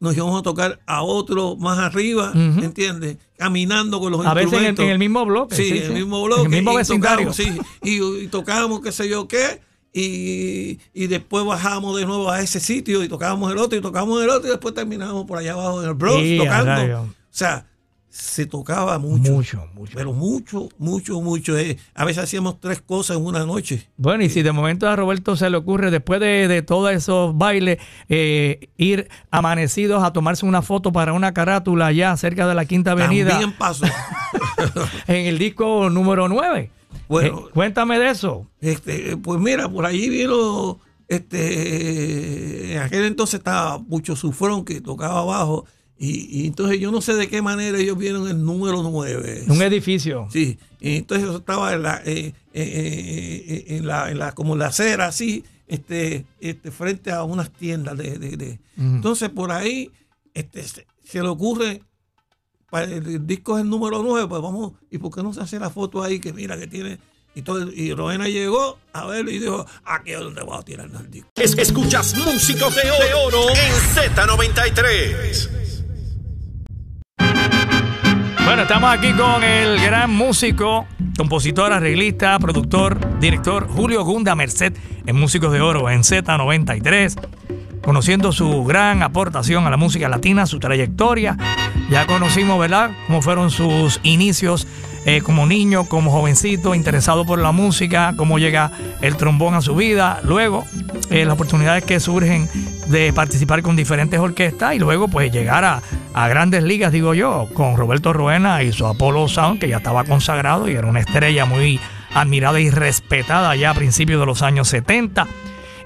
B: nos íbamos a tocar a otro más arriba,
A: Ujú.
B: ¿entiendes? Caminando con los
A: A veces en el,
B: instrumentos.
A: en el mismo bloque.
B: Sí, en el mismo bloque.
A: En el mismo
B: y
A: vecindario.
B: tocábamos, sí, y, y tocábamos qué sé yo qué. Y, y después bajamos de nuevo a ese sitio y tocábamos el otro y tocábamos el otro y después terminábamos por allá abajo en el Bronx
A: Sí,
B: tocando. O sea, se tocaba mucho.
A: Mucho, mucho.
B: Pero mucho, mucho, mucho. Eh, a veces hacíamos tres cosas en una noche.
A: Bueno, y si de momento a Roberto se le ocurre, después de, de todos esos bailes, eh, ir amanecidos a tomarse una foto para una carátula allá cerca de la Quinta Avenida,
B: También pasó. [laughs]
A: en el disco número 9.
B: Bueno.
A: cuéntame de eso.
B: este, pues mira, por allí vieron, este, en aquel entonces estaba Pucho Sufrón que tocaba abajo. Y, y entonces yo no sé de qué manera ellos vieron el número 9.
A: Un edificio.
B: Sí, y entonces yo estaba en la, eh, eh, eh, en la, en la, como en la acera así, este, este, frente a unas tiendas de, de- de-
A: Ujú.
B: entonces por ahí, este, se, se le ocurre, el, el disco es el número 9, pues vamos, ¿y por qué no se hace la foto ahí que mira que tiene? Y todo, y Rowena llegó a verlo y dijo, aquí es donde voy a tirar el disco.
D: Es- escuchas músicos de oro, de oro en Z93.
A: Bueno, estamos aquí con el gran músico, compositor, arreglista, productor, director Julio Gunda Merced en Músicos de Oro en Z93, conociendo su gran aportación a la música latina, su trayectoria. Ya conocimos, ¿verdad?, cómo fueron sus inicios eh, como niño, como jovencito, interesado por la música, cómo llega el trombón a su vida. Luego, eh, las oportunidades que surgen de participar con diferentes orquestas y luego, pues, llegar a, grandes ligas, digo yo, con Roberto Ruena y su Apollo Sound, que ya estaba consagrado y era una estrella muy admirada y respetada ya a principios de los años 70.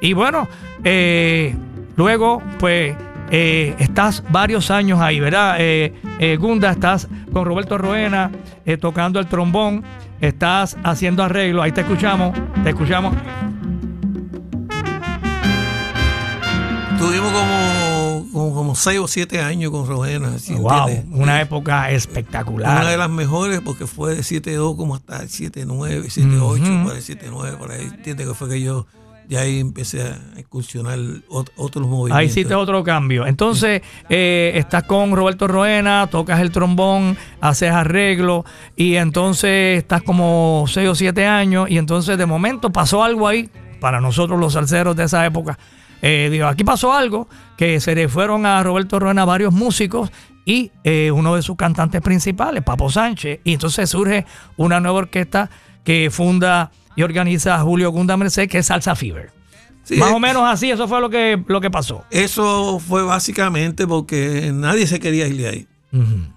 A: Y bueno, eh, luego, pues, eh, estás varios años ahí, ¿verdad? Eh, eh, Gunda, estás con Roberto Roena eh, tocando el trombón, estás haciendo arreglo, ahí te escuchamos, te escuchamos.
B: Tuvimos como, como, como seis o siete años con Rowena. ¿sí
A: wow,
B: entiendes?
A: una época espectacular.
B: Una de las mejores porque fue de 7-2 como hasta el 7-9, 7-8,
A: Ujú.
B: por el 7-9, por ahí. Entiende que fue que yo de ahí empecé a incursionar ot- otros movimientos.
A: Ahí hiciste otro cambio. Entonces, eh, estás con Roberto Roena, tocas el trombón, haces arreglo, y entonces estás como 6 o 7 años, y entonces de momento pasó algo ahí, para nosotros los salseros de esa época. Eh, digo, aquí pasó algo, que se le fueron a Roberto Roena varios músicos y eh, uno de sus cantantes principales, Papo Sánchez, y entonces surge una nueva orquesta que funda y organiza Julio Gunda Merced, que es Salsa Fever.
B: Sí,
A: Más
B: eh,
A: o menos así, eso fue lo que, lo que pasó.
B: Eso fue básicamente porque nadie se quería ir de ahí.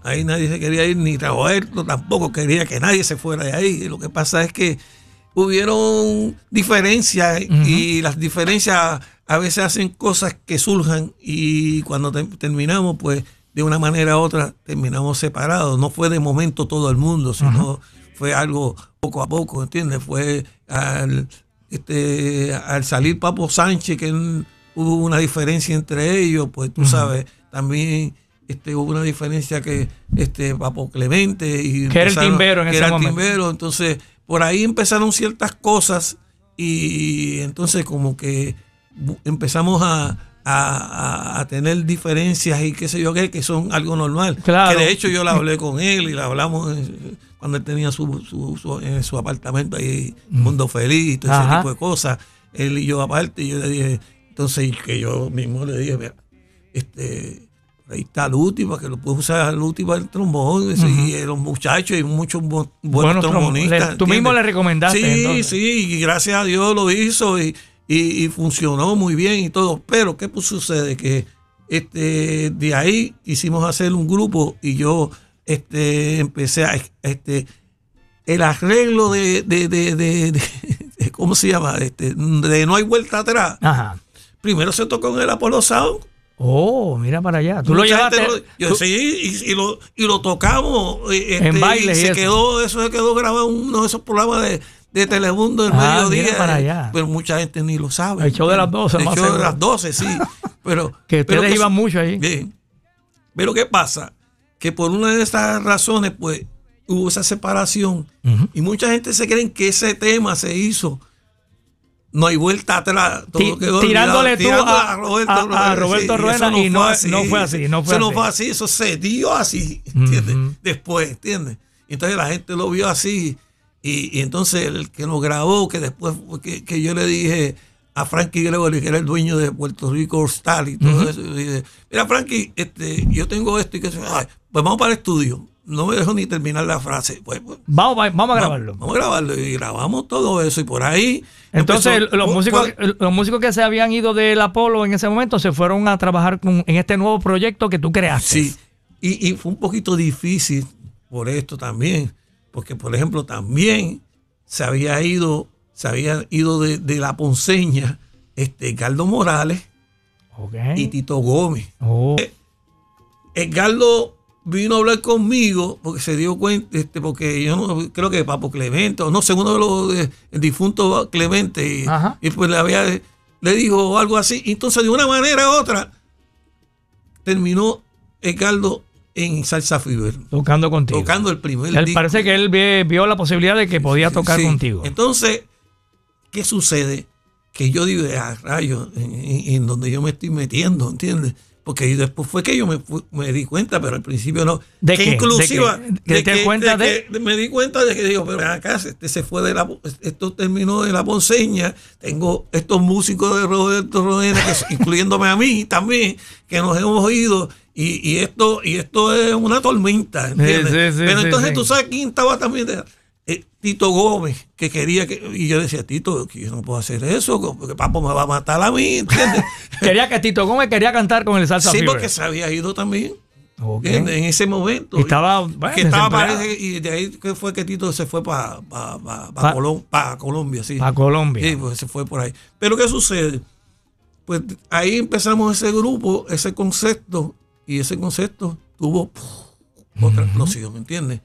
B: Ahí nadie se quería ir, ni Roberto tampoco quería que nadie se fuera de ahí. Lo que pasa es que hubieron diferencias y las diferencias a veces hacen cosas que surjan y cuando te- terminamos, pues de una manera u otra terminamos separados. No fue de momento todo el mundo, sino fue algo poco a poco, ¿entiendes? Fue al, este, al salir Papo Sánchez, que él- hubo una diferencia entre ellos, pues tú sabes, también este, hubo una diferencia que este Papo Clemente y
A: Que era el timbero en
B: que
A: ese
B: era el
A: momento.
B: timbero, entonces por ahí empezaron ciertas cosas y entonces como que empezamos a, a- a- tener diferencias y qué sé yo qué, que son algo normal.
A: Claro.
B: Que de hecho yo la hablé con él y la hablamos cuando él tenía su, su, su- en su apartamento ahí, Mundo Feliz y todo ese
A: Ajá.
B: tipo de cosas. Él y yo aparte, y yo le dije, entonces que yo mismo le dije, mira, este ahí está Luti, para que lo pueda usar Luti para el trombón, y eh, los muchachos y muchos bu- buenos
A: trom-
B: trombonistas.
A: le- tú mismo le recomendaste,
B: Sí,
A: entonces.
B: sí, y gracias a Dios lo hizo y, y- y funcionó muy bien y todo. Pero, ¿qué pues sucede? Que este, de ahí quisimos hacer un grupo y yo este, empecé a este, el arreglo de, de, de, de- de- ¿cómo se llama? Este, de No hay vuelta atrás.
A: Ajá.
B: Primero se tocó en el Apollo Sound.
A: Oh, mira para allá. Tú lo llevaste.
B: lo- yo
A: tú-
B: sí, y, y lo, y lo tocamos. eh, este,
A: En
B: y
A: y
B: se
A: eso.
B: quedó, eso se quedó grabado en uno de esos programas de, de Telemundo del
A: Ah,
B: mediodía.
A: para
B: eh,
A: allá.
B: Pero mucha gente ni lo sabe.
A: El show de las 12,
B: El show de
A: seguro.
B: las 12, sí. Pero, [laughs]
A: Que
B: pero
A: ustedes iban mucho ahí.
B: Bien. Pero ¿qué pasa? Que por una de esas razones, pues, hubo esa separación. Y mucha gente se creen que ese tema se hizo. No hay vuelta atrás. todo quedó
A: tirándole tú a- a- a Roberto
B: y
A: Rueda
B: eso
A: y no- no fue así, no fue
B: eso no
A: así.
B: fue así, eso se dio así, ¿entiendes? Después, ¿entiendes? Entonces la gente lo vio así. Y, y entonces el que lo grabó, que después fue que, que yo le dije a Frankie Gregory, que era el dueño de Puerto Rico Star y todo eso, y dije, mira Frankie, este, yo tengo esto y que se- pues vamos para el estudio. No me dejó ni terminar la frase. Pues, pues,
A: Vamos, va- vamos a grabarlo.
B: Vamos, vamos a grabarlo y grabamos todo eso y por ahí.
A: Entonces,
B: empezó-
A: los músicos, los músicos que se habían ido del Apolo en ese momento se fueron a trabajar con- en este nuevo proyecto que tú creaste.
B: Sí, y, y fue un poquito difícil por esto también, porque por ejemplo también se había ido, se había ido de, de la Ponceña, este, Edgardo Morales y Tito Gómez.
A: Oh.
B: Edgardo vino a hablar conmigo porque se dio cuenta, este, porque yo no creo que Papo Clemente, o no sé, uno de los de- el difunto Clemente, y, y pues le había le dijo algo así. Entonces, de una manera u otra, terminó Edgardo en Salsa Fever,
A: Tocando contigo.
B: tocando el primer
A: Él
B: disco.
A: parece que él vi- vio la posibilidad de que podía tocar
B: Sí.
A: contigo.
B: Entonces, ¿qué sucede? Que yo digo, a rayos, en, donde yo me estoy metiendo, ¿entiendes? Porque después fue que yo me, me di cuenta, pero al principio no.
A: ¿De
B: que
A: qué?
B: inclusive,
A: ¿De qué? ¿De te cuenta de?
B: que me di cuenta de que digo, pero acá este se fue de la, esto terminó de la ponceña, tengo estos músicos de Roberto Rodena, que, [laughs] incluyéndome a mí también, que nos hemos ido. Y, y esto y esto es una tormenta, ¿entiendes?
A: Sí, sí, sí,
B: pero entonces tú sabes quién estaba también de- Tito Gómez, que quería que. Y yo decía, Tito, que yo no puedo hacer eso, porque Papo me va a matar a mí, ¿entiendes? [laughs]
A: Quería que Tito Gómez quería cantar con el Salsa
B: sí,
A: Fever.
B: porque se había ido también. En ese momento.
A: Y estaba, bueno,
B: que estaba parece, y de ahí que fue que Tito se fue para
A: Pa-
B: Colombia, sí.
A: A Colombia.
B: Sí, pues se fue por ahí. Pero ¿qué sucede? Pues ahí empezamos ese grupo, ese concepto, y ese concepto tuvo puf, otra explosión, ¿me entiendes?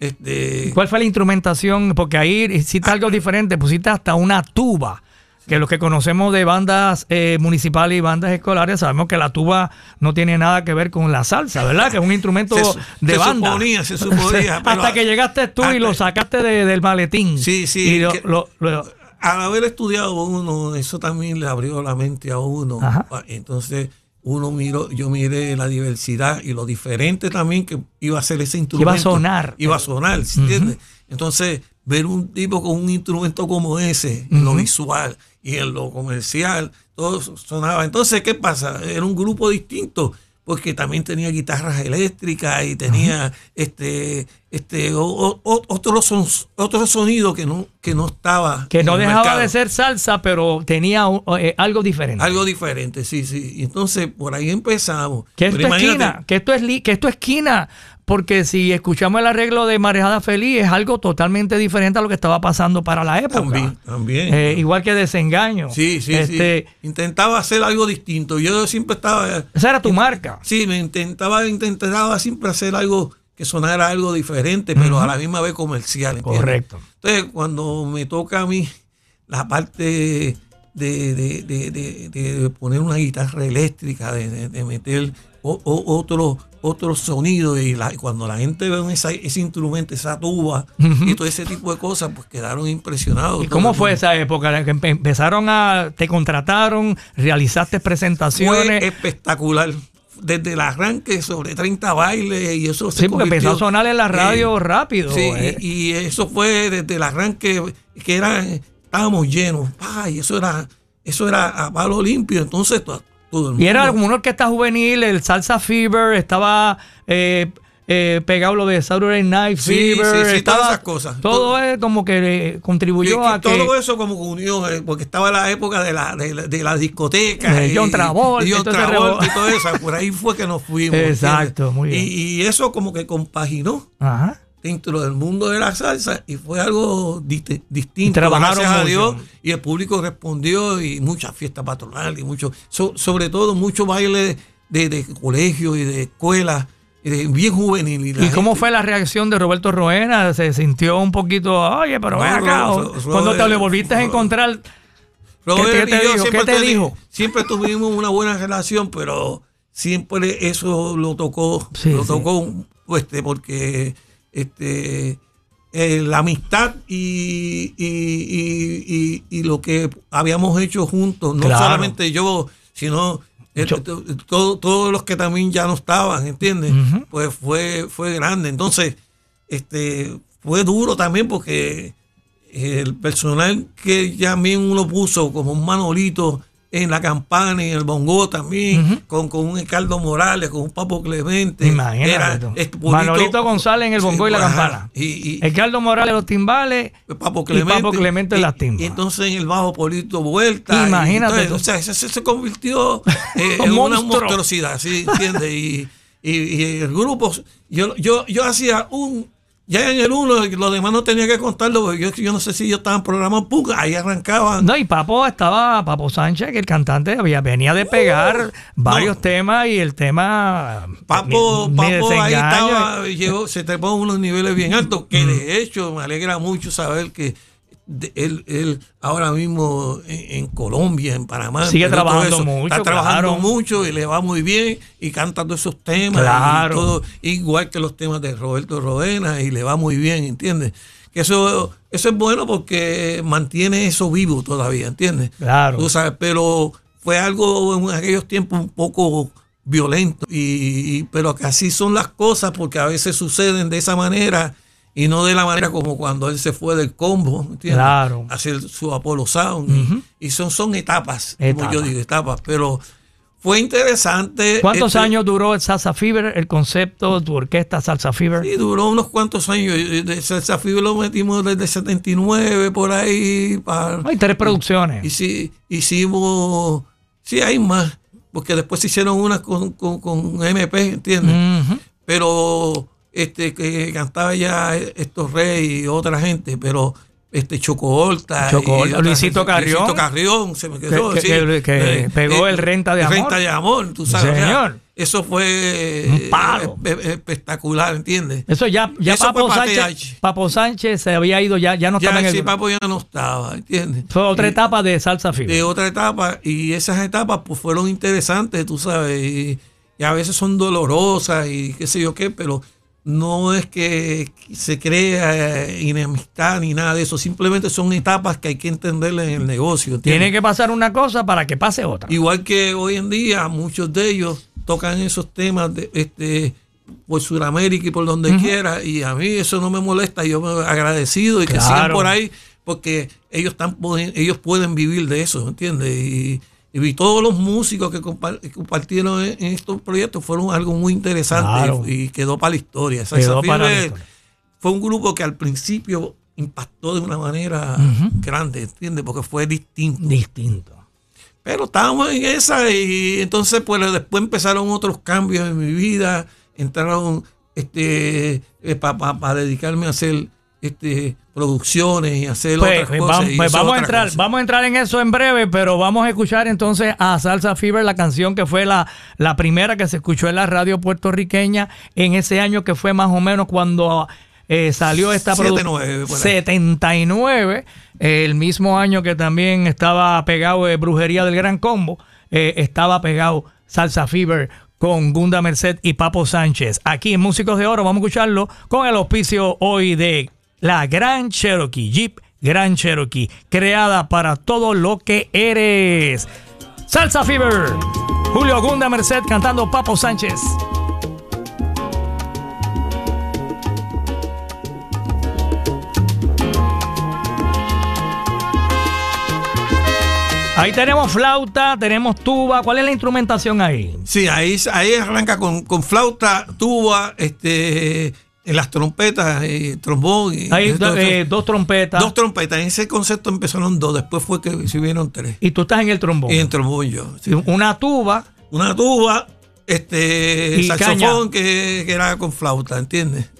B: Este,
A: ¿Cuál fue la instrumentación? Porque ahí hiciste algo diferente, pusiste hasta una tuba. Que los que conocemos de bandas eh, municipales y bandas escolares sabemos que la tuba no tiene nada que ver con la salsa, ¿verdad? Que es un instrumento
B: Se
A: de
B: se
A: banda.
B: suponía, se suponía, [laughs] pero-
A: hasta que llegaste tú y lo sacaste de- del maletín.
B: Sí, sí,
A: Y lo-
B: que-
A: lo- lo-
B: al haber estudiado uno, eso también le abrió la mente a uno.
A: Ajá.
B: Entonces, uno miró, yo miré la diversidad y lo diferente también que iba a ser ese instrumento.
A: Iba a sonar.
B: Iba a sonar, ¿sí ¿entiendes? Entonces, ver un tipo con un instrumento como ese, en lo visual y en lo comercial, todo sonaba. Entonces, ¿qué pasa? Era un grupo distinto. Porque también tenía guitarras eléctricas y tenía este este o- o- otro, son, otro sonido que no, que no estaba.
A: que no dejaba
B: mercado.
A: de ser salsa, pero tenía eh, algo diferente.
B: Algo diferente, sí, sí. Entonces por ahí empezamos.
A: Que esto es esquina, que esto es, li- que esto es esquina, porque si escuchamos el arreglo de Marejada Feliz es algo totalmente diferente a lo que estaba pasando para la época.
B: También, también.
A: Eh, igual que Desengaño.
B: sí, sí,
A: Este,
B: sí. Intentaba hacer algo distinto. Yo siempre estaba.
A: Esa era tu marca.
B: Sí, me intentaba, intentaba siempre hacer algo que sonara algo diferente, pero a la misma vez comercial. ¿entiendes?
A: Correcto.
B: Entonces, cuando me toca a mí la parte de, de- de- de- de poner una guitarra eléctrica, de, meter o- o- otro, otro sonido, y la- cuando la gente ve esa- ese instrumento, esa tuba y todo ese tipo de cosas, pues quedaron impresionados.
A: ¿Y cómo fue esa época? que empezaron a, te contrataron, realizaste presentaciones.
B: Fue espectacular. Desde el arranque, sobre 30 bailes, y eso se
A: sí, porque empezó a sonar en la radio
B: Eh,
A: rápido.
B: Sí,
A: eh.
B: y, y eso fue desde el arranque, que era, estábamos llenos, pa, y eso era, eso era a palo limpio, entonces to- todo el mundo.
A: Y era como una orquesta juvenil, el Salsa Fever, estaba eh, eh, pegado lo de Saturday Night
B: Sí,
A: Fever.
B: sí, sí,
A: estaba-
B: todas esas cosas.
A: Todo
B: Todo-
A: es como que eh,
B: que-
A: contribuyó
B: que
A: a que...
B: todo eso como que unió, eh, porque estaba la época de la, de de la discoteca.
A: De
B: y-
A: John Travolta,
B: y John
A: entonces
B: Travolta y
A: revol-
B: todo eso. Por ahí fue que nos fuimos. [laughs]
A: Exacto,
B: ¿entiendes?
A: muy bien.
B: Y, y eso como que compaginó
A: Ajá.
B: Dentro del mundo de la salsa y fue algo dist- distinto.
A: trabajaron
B: gracias a
A: mucho.
B: Dios y el público respondió y muchas fiestas patronales y mucho, so- sobre todo mucho baile de, de colegio y de escuela y de bien juvenil.
A: ¿Y cómo fue la reacción de Roberto Roena? ¿Se sintió un poquito, oye, pero ven
B: Bueno,
A: acá?
B: Ro- Ro-
A: Cuando te le volviste a encontrar, ¿Qué te- dijo?
B: siempre
A: ¿Qué te
B: teni-
A: dijo?
B: Siempre tuvimos una buena relación, pero siempre eso lo tocó,
A: Sí,
B: lo
A: sí.
B: tocó este, porque este eh, la amistad y, y, y- lo que habíamos hecho juntos, no
A: Claro.
B: solamente yo, sino eh,
A: Yo-
B: todo- todos los que también ya no estaban, ¿entiendes? Pues fue, fue grande. Entonces, este, fue duro también porque el personal que ya bien uno puso como un Manolito en la campana y en el bongo también, con, con un Ricardo Morales, con un Papo Clemente.
A: imagínate
B: era
A: Manolito González en el bongo y la
B: ajá,
A: campana.
B: Y, y-
A: Ricardo Morales los timbales
B: Papo
A: y
B: Clemente.
A: Papo Clemente en las timbas.
B: Y entonces en el bajo Polito Vuelta.
A: Imagínate
B: y entonces, o sea, eso se, se convirtió [laughs] eh, en una
A: monstruo.
B: monstruosidad, ¿sí? ¿Entiendes? Y, y, y el grupo, yo, yo, yo hacía un. Ya en el uno, los demás no tenía que contarlo, porque yo, yo no sé si ellos estaban programados, ¡pum! ahí arrancaban.
A: No, y Papo estaba, Papo Sánchez, que el cantante había, venía de pegar varios
B: no.
A: temas y el tema.
B: Papo,
A: mi- mi
B: Papo ahí estaba, llegó, se trepó a unos niveles bien altos, que de hecho me alegra mucho saber que de- él, él ahora mismo en, en Colombia, en Panamá,
A: Sigue trabajando mucho,
B: está trabajando
A: claro.
B: mucho y le va muy bien y canta todos esos temas,
A: Claro.
B: y todo, igual que los temas de Roberto Rodena y le va muy bien, ¿entiendes? Que eso, eso es bueno porque mantiene eso vivo todavía, ¿entiendes?
A: Claro.
B: Tú sabes, pero fue algo en aquellos tiempos un poco violento, y, y- pero que así son las cosas porque a veces suceden de esa manera y no de la manera como cuando él se fue del combo, ¿entiendes?
A: Claro.
B: Hacer su Apollo Sound. y- Y son, son etapas, como yo digo, etapas, pero fue interesante.
A: ¿Cuántos
B: este,
A: años duró el Salsa Fever, el concepto, tu orquesta Salsa Fever?
B: Sí, duró unos cuantos años. De Salsa Fever lo metimos desde 79 por ahí. Para,
A: Hay tres producciones.
B: Y sí, hicimos, sí, hay más, porque después se hicieron unas con, con, con MP, ¿entiendes? Pero este que cantaba ya estos reyes y otra gente, pero este Choco Horta
A: Choco
B: y
A: Horta,
B: otra
A: Luisito Carrión.
B: Luisito Carrión se me quedó
A: Que-
B: sí.
A: que- que pegó el Renta de Amor.
B: Renta de amor, tú sabes.
A: Señor.
B: Eso fue
A: Un palo.
B: eh, eh, espectacular, ¿entiendes?
A: Eso ya, ya
B: Eso
A: Papo
B: fue
A: Sánchez. Papo Sánchez se había ido, ya, ya no estaba
B: Ya
A: en
B: sí. Papo ya no estaba, ¿entiendes?
A: Fue otra etapa de Salsa Fever.
B: de otra etapa y esas etapas pues fueron interesantes, tú sabes, y, y a veces son dolorosas y qué sé yo qué, pero no es que se crea eh, enemistad ni nada de eso, simplemente son etapas que hay que entenderle en el negocio. ¿entiendes?
A: Tiene que pasar una cosa para que pase otra.
B: Igual que hoy en día muchos de ellos tocan esos temas de, este por Sudamérica y por donde quiera y a mí eso no me molesta, yo me agradecido y que sigan por ahí porque ellos están pueden- ellos pueden vivir de eso, ¿entiendes? Y, y todos los músicos que compa- que compartieron en, en estos proyectos fueron algo muy interesante
A: Claro.
B: y, y quedó para la historia. Salsa
A: Quedó para la
B: Fever
A: historia.
B: fue un grupo que al principio impactó de una manera grande, ¿entiendes? Porque fue distinto.
A: Distinto.
B: Pero estábamos en esa y entonces pues después empezaron otros cambios en mi vida, entraron este para dedicarme a hacer este producciones y hacer
A: Pues,
B: otras
A: pues,
B: cosas.
A: vamos, pues vamos a entrar,
B: cosa.
A: vamos a entrar en eso en breve, pero vamos a escuchar entonces a Salsa Fever, la canción que fue la, la primera que se escuchó en la radio puertorriqueña en ese año que fue más o menos cuando eh, salió esta producción.
B: nueve, por ahí.
A: 79, eh, el mismo año que también estaba pegado de Brujería del Gran Combo, eh, estaba pegado Salsa Fever con Gunda Merced y Papo Sánchez. Aquí en Músicos de Oro vamos a escucharlo con el auspicio hoy de la Gran Cherokee, Jeep Gran Cherokee, creada para todo lo que eres. Salsa Fever, Julio Gunda Merced cantando Papo Sánchez. Ahí tenemos flauta, tenemos tuba. ¿Cuál es la instrumentación ahí?
B: Sí, ahí, ahí arranca con, con flauta, tuba, este, en las trompetas, eh, trombón. y-
A: Hay do- eh, dos trompetas.
B: dos trompetas. En ese concepto empezaron dos, después fue que subieron tres.
A: y tú estás en el trombón.
B: Y en trombón yo. sí.
A: Una tuba.
B: Una tuba, este
A: Y
B: saxofón que, que era con flauta, ¿entiendes?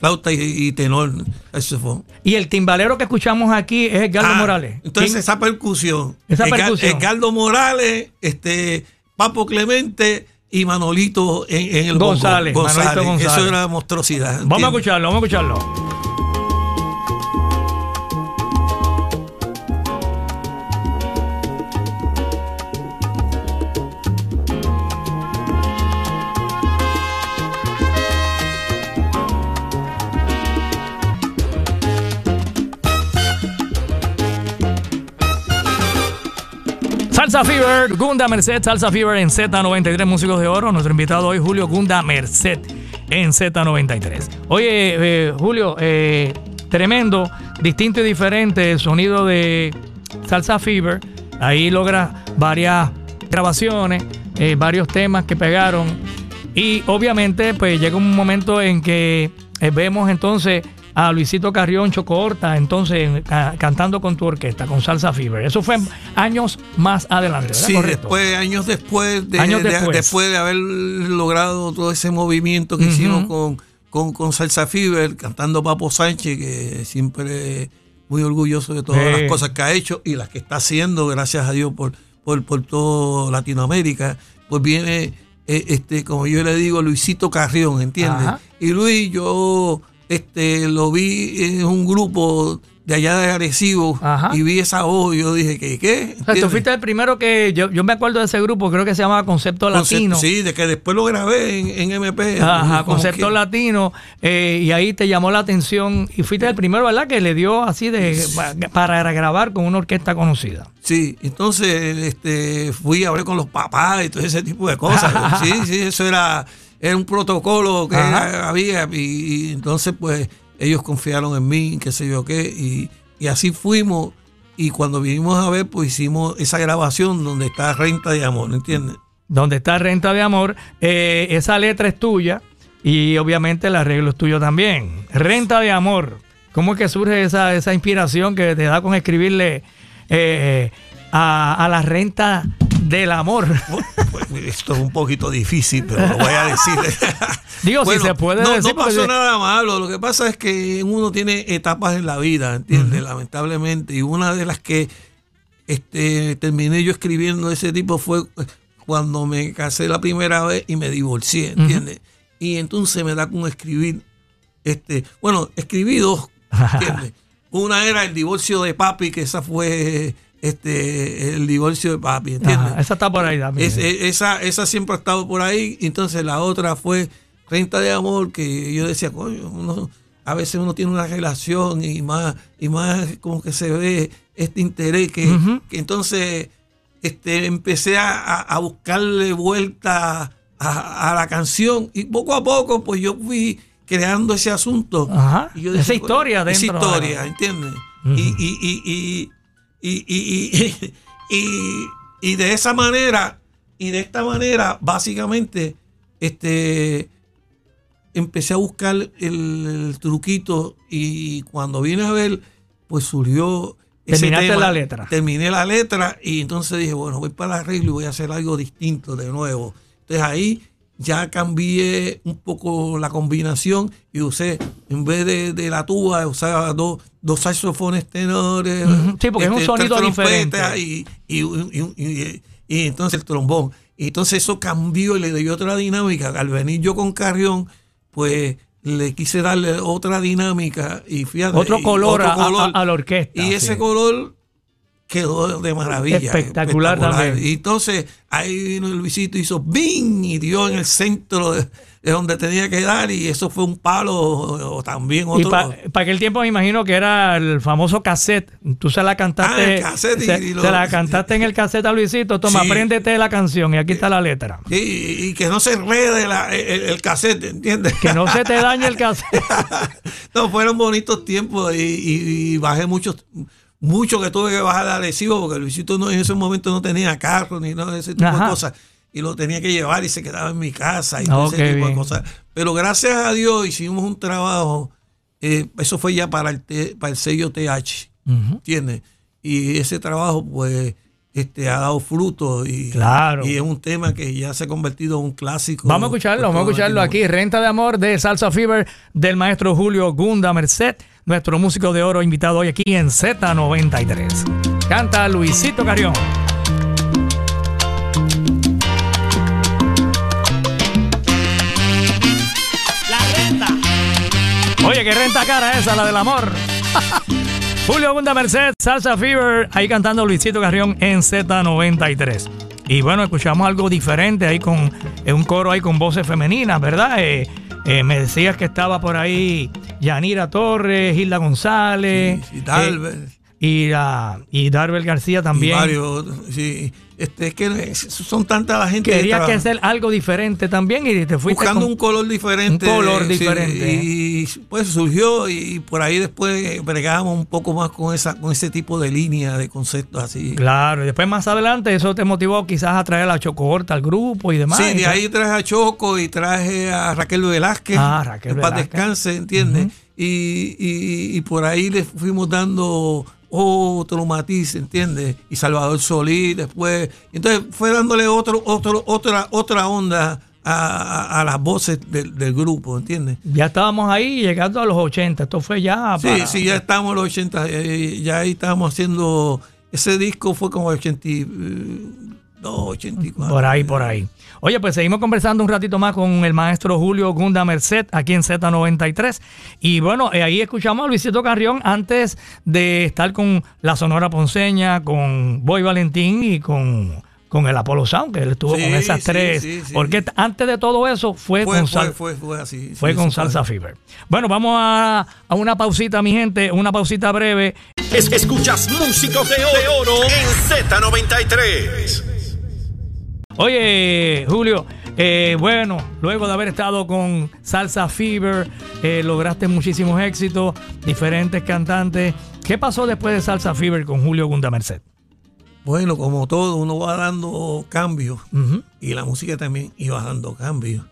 B: Flauta y, y tenor, saxofón.
A: Y el timbalero que escuchamos aquí es Edgardo
B: Ah,
A: Morales.
B: Entonces
A: ¿Quién?
B: esa percusión.
A: Esa
B: Edgar-
A: percusión.
B: Edgardo Morales, este, Papo Clemente y Manolito en, en el.
A: González, Manolito González.
B: Eso era monstruosidad.
A: Vamos a escucharlo, vamos a escucharlo. Salsa Fever, Gunda Merced, Salsa Fever en Z93, Músicos de Oro. Nuestro invitado hoy, Julio Gunda Merced, en Z93. Oye, eh, Julio, eh, tremendo, distinto y diferente el sonido de Salsa Fever. Ahí logra varias grabaciones, eh, varios temas que pegaron. Y obviamente, pues llega un momento en que vemos entonces a Luisito Carrión Chocorta, entonces ca- cantando con tu orquesta, con Salsa Fever. Eso fue años más adelante, ¿verdad?
B: Sí,
A: Correcto.
B: después, años después de,
A: Años
B: de-
A: después.
B: después de haber logrado todo ese movimiento que hicimos con, con, con Salsa Fever, cantando Papo Sánchez, que siempre muy orgulloso de todas las cosas que ha hecho y las que está haciendo, gracias a Dios, por, por, por todo Latinoamérica, pues viene, eh, este como yo le digo, Luisito Carrión, ¿entiendes?
A: Ajá.
B: Y Luis, yo este, lo vi en un grupo de allá de Arecibo
A: Ajá.
B: y vi esa voz y yo dije, ¿qué? ¿Qué?
A: O sea, tú fuiste el primero que. Yo, yo me acuerdo de ese grupo, creo que se llamaba Concepto Latino.
B: Sí, de que después lo grabé en, en MP.
A: Ajá, Concepto
B: que-
A: Latino. eh, y ahí te llamó la atención. Y fuiste el primero, ¿verdad? Que le dio así de. para grabar con una orquesta conocida.
B: Sí, entonces este, fui a hablar con los papás y todo ese tipo de cosas. [laughs] sí, sí, eso era, era un protocolo que había y, y entonces pues ellos confiaron en mí, qué sé yo qué, y, y así fuimos. Y cuando vinimos a ver, pues hicimos esa grabación donde está Renta de Amor, ¿entiendes?
A: Donde está Renta de Amor. eh, esa letra es tuya. Y obviamente el arreglo es tuyo también. Renta de Amor. ¿Cómo es que surge esa, esa inspiración que te da con escribirle eh, a, a la renta del amor? [laughs]
B: Esto es un poquito difícil, pero lo voy a decir. [laughs]
A: Digo, si se puede
B: no,
A: decir,
B: No pasó
A: porque-
B: nada malo. Lo que pasa es que uno tiene etapas en la vida, ¿entiendes? Lamentablemente. Y una de las que este, terminé yo escribiendo de ese tipo fue cuando me casé la primera vez y me divorcié, ¿entiendes? Y entonces me da con escribir. Este, bueno, escribí dos, ¿entiendes? [laughs] Una era el divorcio de papi, que esa fue este el divorcio de papi, ¿entiendes?
A: Ajá, esa está por ahí también.
B: Es- esa, esa siempre ha estado por ahí. Entonces la otra fue Renta de Amor, que yo decía, coño, uno- a veces uno tiene una relación y más, y más como que se ve este interés que, entonces este, empecé a, a- buscarle vuelta a, a la canción y poco a poco pues yo fui creando ese asunto.
A: Ajá.
B: Y yo
A: Esa historia
B: coño, Esa
A: dentro de la-
B: historia, ¿entiendes?
A: Ujú.
B: y, y, y, y, y, y, y- [laughs] y- y de esa manera, y de esta manera, básicamente, este empecé a buscar el, el truquito y cuando vine a ver, pues surgió ese
A: Terminaste
B: tema.
A: la letra.
B: Terminé la letra y entonces dije, bueno, voy para el arreglo y voy a hacer algo distinto de nuevo. Entonces ahí ya cambié un poco la combinación y usé, en vez de, de la tuba, usaba dos, dos saxofones tenores. este,
A: Ujú, sí, porque es un sonido
B: tres trompetas
A: diferente.
B: Y, y, y- y- entonces el trombón. Y entonces eso cambió y le dio otra dinámica. Al venir yo con Carrión, pues le quise darle otra dinámica y fíjate.
A: Otro color, a-
B: color.
A: a, a la orquesta.
B: Y ese
A: sí.
B: color quedó de maravilla.
A: Espectacular también.
B: Y entonces ahí vino el Luisito, hizo ¡bing! y dio en el centro de, de donde tenía que dar y eso fue un palo o, o también
A: Y
B: otro.
A: para aquel tiempo me imagino que era el famoso cassette. Tú se la cantaste.
B: Ah, el cassette y-
A: se,
B: y lo-
A: se la cantaste en el cassette a Luisito. Toma, [laughs]
B: Sí.
A: apréndete la canción y aquí está la letra.
B: Y, y que no se enrede la- el, el cassette, ¿entiendes?
A: Que no se te dañe el cassette. [laughs]
B: no, fueron bonitos tiempos y, y- y bajé muchos, mucho que tuve que bajar de adhesivo porque Luisito no, en ese momento no tenía carro ni nada de ese tipo
A: Ajá.
B: de cosas. Y lo tenía que llevar y se quedaba en mi casa y
A: Oh,
B: todo ese
A: qué
B: tipo de cosas. Pero gracias a Dios hicimos un trabajo, eh, eso fue ya para el, para el sello TH,
A: Ujú.
B: ¿entiendes? Y ese trabajo, pues, este, ha dado fruto y,
A: Claro.
B: y es un tema que ya se ha convertido en un clásico.
A: Vamos a escucharlo, vamos a escucharlo aquí. Renta de amor de Salsa Fever del maestro Julio Gunda Merced, nuestro músico de oro invitado hoy aquí en Z93. Canta Luisito Carrión.
E: La renta.
A: Oye, qué renta cara esa, la del amor. [laughs] Julio Gunda Merced, Salsa Fever, ahí cantando Luisito Carrión en Z93. Y bueno, escuchamos algo diferente ahí con eh, un coro ahí con voces femeninas, ¿verdad? Eh, eh, me decías que estaba por ahí Yanira Torres, Hilda González.
B: Sí, sí, Dalbert.
A: eh, y, la- y Darbel García
B: Y
A: también.
B: varios, sí. Este, es que son tanta la gente.
A: Querías que hacer algo diferente también y te fuiste
B: buscando
A: con-
B: un color diferente.
A: Un color
B: sí,
A: diferente.
B: y pues surgió y por ahí después bregábamos un poco más con esa con ese tipo de línea de conceptos así.
A: Claro, y después más adelante eso te motivó quizás a traer a la Chocohorta al grupo y demás.
B: Sí, de ahí traje a Choco y traje a Raquel Velázquez.
A: Ah, Raquel Velázquez.
B: descanse, ¿entiendes? y, y- y por ahí le fuimos dando otro matiz, ¿entiendes? Y Salvador Solí después. Entonces fue dándole otro, otro, otra, otra onda a, a- a las voces del, del grupo, ¿entiendes?
A: Ya estábamos ahí llegando a los 80. Esto fue ya.
B: Sí,
A: para-
B: sí, ya estamos en los 80, eh, ya ahí estábamos haciendo. Ese disco fue como 82, 84.
A: Por ahí, por ahí. Oye, pues seguimos conversando un ratito más con el maestro Julio Gunda Merced aquí en Z93. Y bueno, eh, ahí escuchamos a Luisito Carrión antes de estar con la Sonora Ponceña, con Boy Valentín y con, con el Apolo Sound, que él estuvo
B: Sí,
A: con esas
B: sí,
A: tres.
B: sí, sí.
A: Porque antes de todo eso fue,
B: Fue,
A: con sal-
B: fue, fue así.
A: fue
B: sí,
A: con Salsa Fever. Bueno, vamos a, a una pausita, mi gente, una pausita breve.
D: Es- escuchas músicos de oro, en Z93.
A: Oye, Julio, eh, bueno, luego de haber estado con Salsa Fever, eh, lograste muchísimos éxitos, diferentes cantantes. ¿Qué pasó después de Salsa Fever con Julio Gunda Merced?
B: Bueno, como todo, uno va dando cambios y la música también iba dando cambios.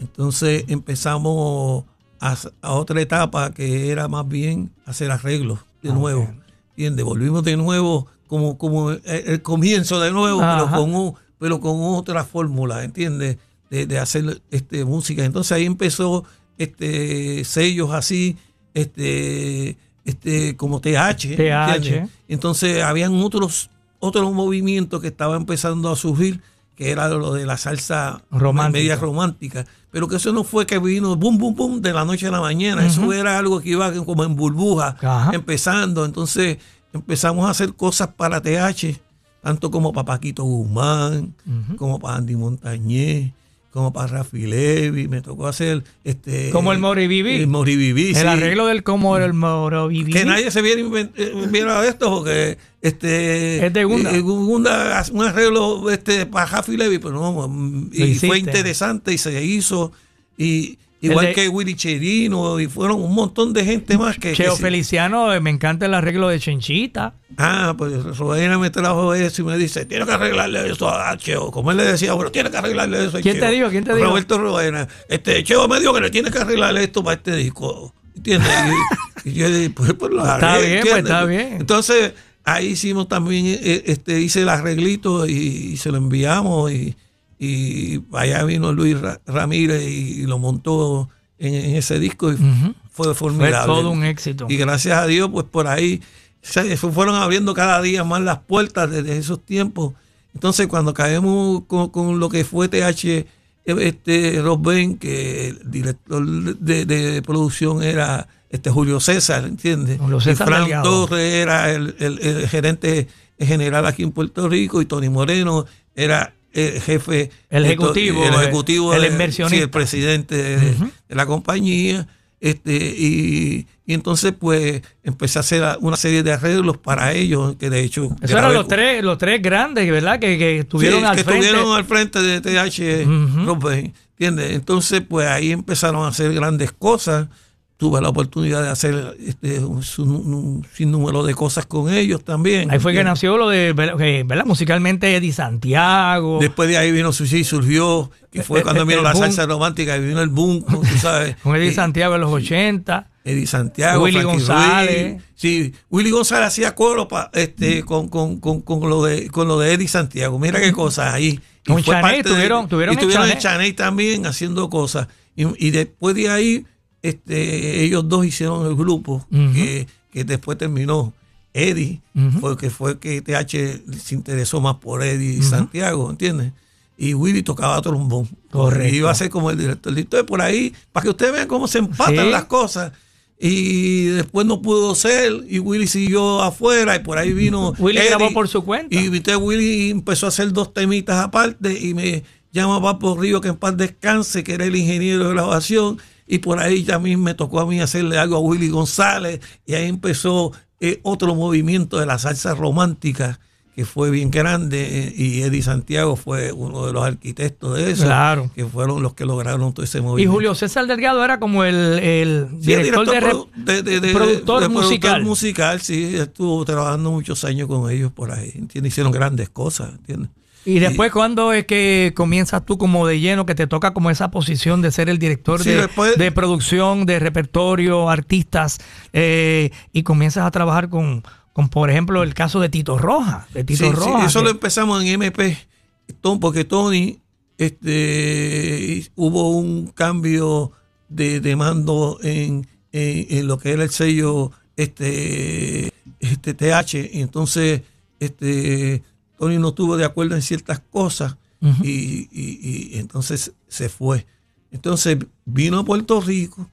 B: Entonces empezamos a, a otra etapa que era más bien hacer arreglos de
A: Ah,
B: nuevo.
A: ok.
B: ¿Entiendes? Volvimos de nuevo como, como el, el comienzo de nuevo, pero con, un- pero con otra fórmula, ¿entiendes? De, de hacer este, música. Entonces ahí empezó este, sellos así, este, este, como TH.
A: TH.
B: Entonces habían otros, otros movimientos que estaban empezando a surgir, que era lo de la salsa
A: Romántica.
B: media romántica. Pero que eso no fue que vino boom, boom, boom de la noche a la mañana. Eso era algo que iba como en burbuja,
A: Ajá.
B: empezando. Entonces empezamos a hacer cosas para TH, tanto como para Paquito Guzmán, como para Andy Montañez, como para Rafi Levi. Me tocó hacer este.
A: Como el Moribibi.
B: El Moribibi,
A: El
B: sí.
A: arreglo del como el Moro Viví.
B: Que nadie se viera, eh, viera esto porque este
A: Es de Gunda.
B: eh, Gunda un arreglo este para Rafi Levy, pero no, y fue interesante y se hizo y igual
A: de-
B: que Willy Cherino y fueron un montón de gente más que,
A: Cheo. Feliciano, eh, me encanta el arreglo de Chenchita.
B: Ah, pues Rodena me trajo eso y me dice, tiene que arreglarle eso a Cheo. Como él le decía, bueno, tiene que arreglarle eso a
A: ¿Quién te
B: Cheo.
A: dijo? ¿Quién te dijo?
B: Roberto Rodena. Este, Cheo me dijo que le tiene que arreglarle esto para este disco. ¿Entiendes? Y, y yo dije, pues, pues lo
A: Está
B: arreglé,
A: bien, pues, está bien.
B: Entonces, ahí hicimos también, eh, este, hice el arreglito y, y se lo enviamos y, y allá vino Luis Ra- Ramírez y, lo montó en, en ese disco y fue
A: Fue
B: formidable.
A: todo un éxito.
B: Y gracias a Dios, pues por ahí se fueron abriendo cada día más las puertas desde esos tiempos. Entonces, cuando caemos con, con lo que fue TH, este Rob Ben, que el director de, de producción era este Julio César, ¿entiendes?
A: Julio
B: y
A: César
B: Fran
A: Delgado.
B: Torres era el, el- el gerente general aquí en Puerto Rico y Tony Moreno era el jefe
A: El ejecutivo,
B: el
A: eh,
B: ejecutivo
A: el
B: de-
A: inversionista.
B: sí, el presidente de, de la compañía este y, y entonces pues empecé a hacer una serie de arreglos para ellos que de hecho
A: Esos eran los tres, los tres grandes, ¿verdad? Que, que estuvieron
B: Sí,
A: al
B: que
A: frente.
B: estuvieron al frente de TH ¿entiendes? Entonces, pues ahí empezaron a hacer grandes cosas. Tuve la oportunidad de hacer este, un, un- sinnúmero de cosas con ellos también.
A: Ahí fue que nació lo de, ¿verdad? Musicalmente Eddie Santiago.
B: Después de ahí vino Sushi, surgió, que fue
A: Eh,
B: cuando
A: eh,
B: vino
A: el
B: la
A: boom.
B: salsa romántica, y vino el boom, tú sabes. [laughs]
A: con Eddie
B: Eh,
A: Santiago en los 80.
B: Eddie Santiago,
A: Willy
B: Frankie
A: González.
B: Ruiz. Sí, Willy González hacía coro pa- este, con, con, con, con lo de, con lo de Eddie Santiago. Mira qué cosas ahí. Y
A: Con
B: de-
A: tuvieron- tuvieron
B: y tuvieron en también haciendo cosas. Y, y después de ahí, este, ellos dos hicieron el grupo que, que después terminó. Eddie, porque fue que TH se interesó más por Eddie Santiago, ¿entiendes? Y Willy tocaba trombón.
A: Correcto.
B: Y iba a ser como el director. Entonces, por ahí, para que ustedes vean cómo se empatan
A: Sí.
B: las cosas. Y después no pudo ser, y Willy siguió afuera, y por ahí vino.
A: Willy
B: Eddie,
A: grabó por su cuenta.
B: Y entonces Willy empezó a hacer dos temitas aparte, y me llama Papo Río, que en paz descanse, que era el ingeniero de grabación, y por ahí también me tocó a mí hacerle algo a Willy González, y ahí empezó eh, otro movimiento de la salsa romántica que fue bien grande eh, y Eddie Santiago fue uno de los arquitectos de eso,
A: Claro.
B: que fueron los que lograron todo ese
A: Y
B: movimiento.
A: Julio César Delgado era como el, el
B: Sí, el
A: director, de, productor
B: de-
A: musical.
B: musical, sí, estuvo trabajando muchos años con ellos por ahí, ¿entiendes? Hicieron grandes cosas, ¿entiendes?
A: Y después, ¿cuándo es que comienzas tú como de lleno, que te toca como esa posición de ser el director
B: Sí,
A: de,
B: después-
A: de producción, de repertorio, artistas, eh, y comienzas a trabajar con, con, por ejemplo, el caso de Tito Roja? De Tito
B: Sí, sí, eso
A: que-
B: lo empezamos en MP, porque Tony, este, hubo un cambio de, de mando en, en- en lo que era el sello este, este TH, y entonces este, Tony no estuvo de acuerdo en ciertas cosas y, y- y entonces se fue. Entonces vino a Puerto Rico,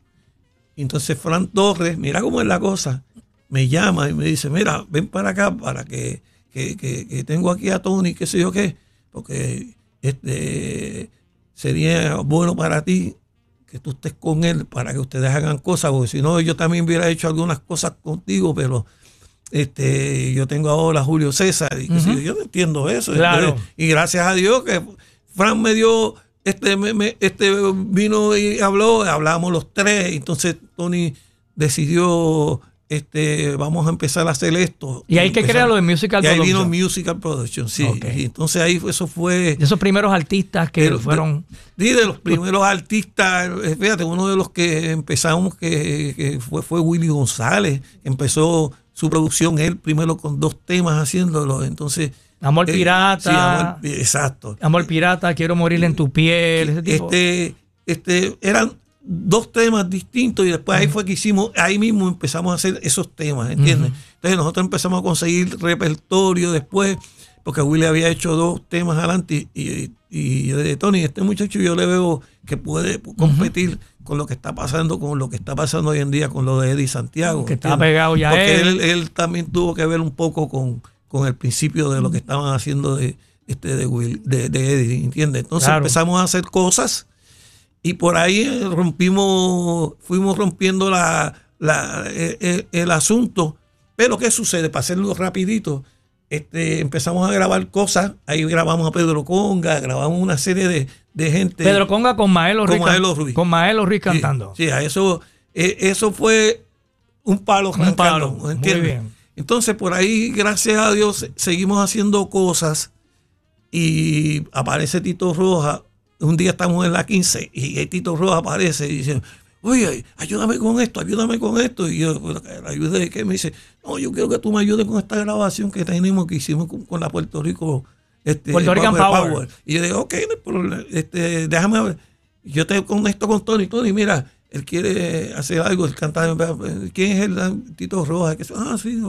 B: y entonces Fran Torres, mira cómo es la cosa, me llama y me dice, mira, ven para acá para que, que, que- que tengo aquí a Tony, qué sé yo qué, porque este sería bueno para ti que tú estés con él para que ustedes hagan cosas, porque si no yo también hubiera hecho algunas cosas contigo, pero este yo tengo ahora a Julio César y yo, no entiendo eso.
A: Claro.
B: Entonces, y gracias a Dios que Fran me dio, este, me- me- este vino y habló, hablamos los tres, entonces Tony decidió, este, vamos a empezar a hacer esto.
A: Y ahí que crea lo de Musical
B: y ahí
A: Production.
B: vino Musical Production, sí. Y entonces ahí fue- eso fue...
A: de esos primeros artistas que fueron...
B: Sí, de los primeros artistas, eh, fíjate, uno de los que empezamos que, que fue, fue Willy González, empezó su producción él primero con dos temas haciéndolo, entonces...
A: Amor
B: eh,
A: Pirata.
B: sí, Amor- exacto.
A: Amor Pirata, Quiero Morir en tu piel, ese tipo.
B: Este, este, eran dos temas distintos y después ahí fue que hicimos, ahí mismo empezamos a hacer esos temas, ¿entiendes? Entonces nosotros empezamos a conseguir repertorio después, porque Willy había hecho dos temas adelante y, y, y yo le dije, Tony, este muchacho yo le veo que puede competir con lo que está pasando, con lo que está pasando hoy en día con lo de Eddie Santiago.
A: Que está pegado ya
B: Porque
A: él.
B: él, él también tuvo que ver un poco con, con el principio de lo que estaban haciendo de, este, de, Will, de, de Eddie, ¿entiendes? Entonces
A: Claro.
B: empezamos a hacer cosas y por ahí eh, rompimos, fuimos rompiendo la, la- eh, eh, el, asunto. Pero ¿qué sucede? Para hacerlo rapidito, este, empezamos a grabar cosas. Ahí grabamos a Pedro Conga, grabamos una serie de, de gente.
A: Pedro Conga con Maelo
B: Con
A: Ruiz.
B: Maelo Ruiz.
A: Con Maelo Ruiz
B: Sí,
A: cantando.
B: Sí, a eso, eh, eso fue un palo.
A: Un palo, muy bien.
B: Entonces, por ahí, gracias a Dios, se- seguimos haciendo cosas y aparece Tito Roja. Un día estamos en la 15 y Tito Roja aparece y dice, oye, ayúdame con esto, ayúdame con esto. Y yo, "Bueno, ¿la ayuda de qué? Me dice, no, yo quiero que tú me ayudes con esta grabación que tenemos, que hicimos con, con la Puerto Rico. Este,
A: Puerto Rican Power.
B: Y yo digo, ok, este, déjame ver. Yo te conecto con Tony. Tony, mira, él quiere hacer algo, él canta. ¿Quién es el Tito Roja? Que, ah, sí.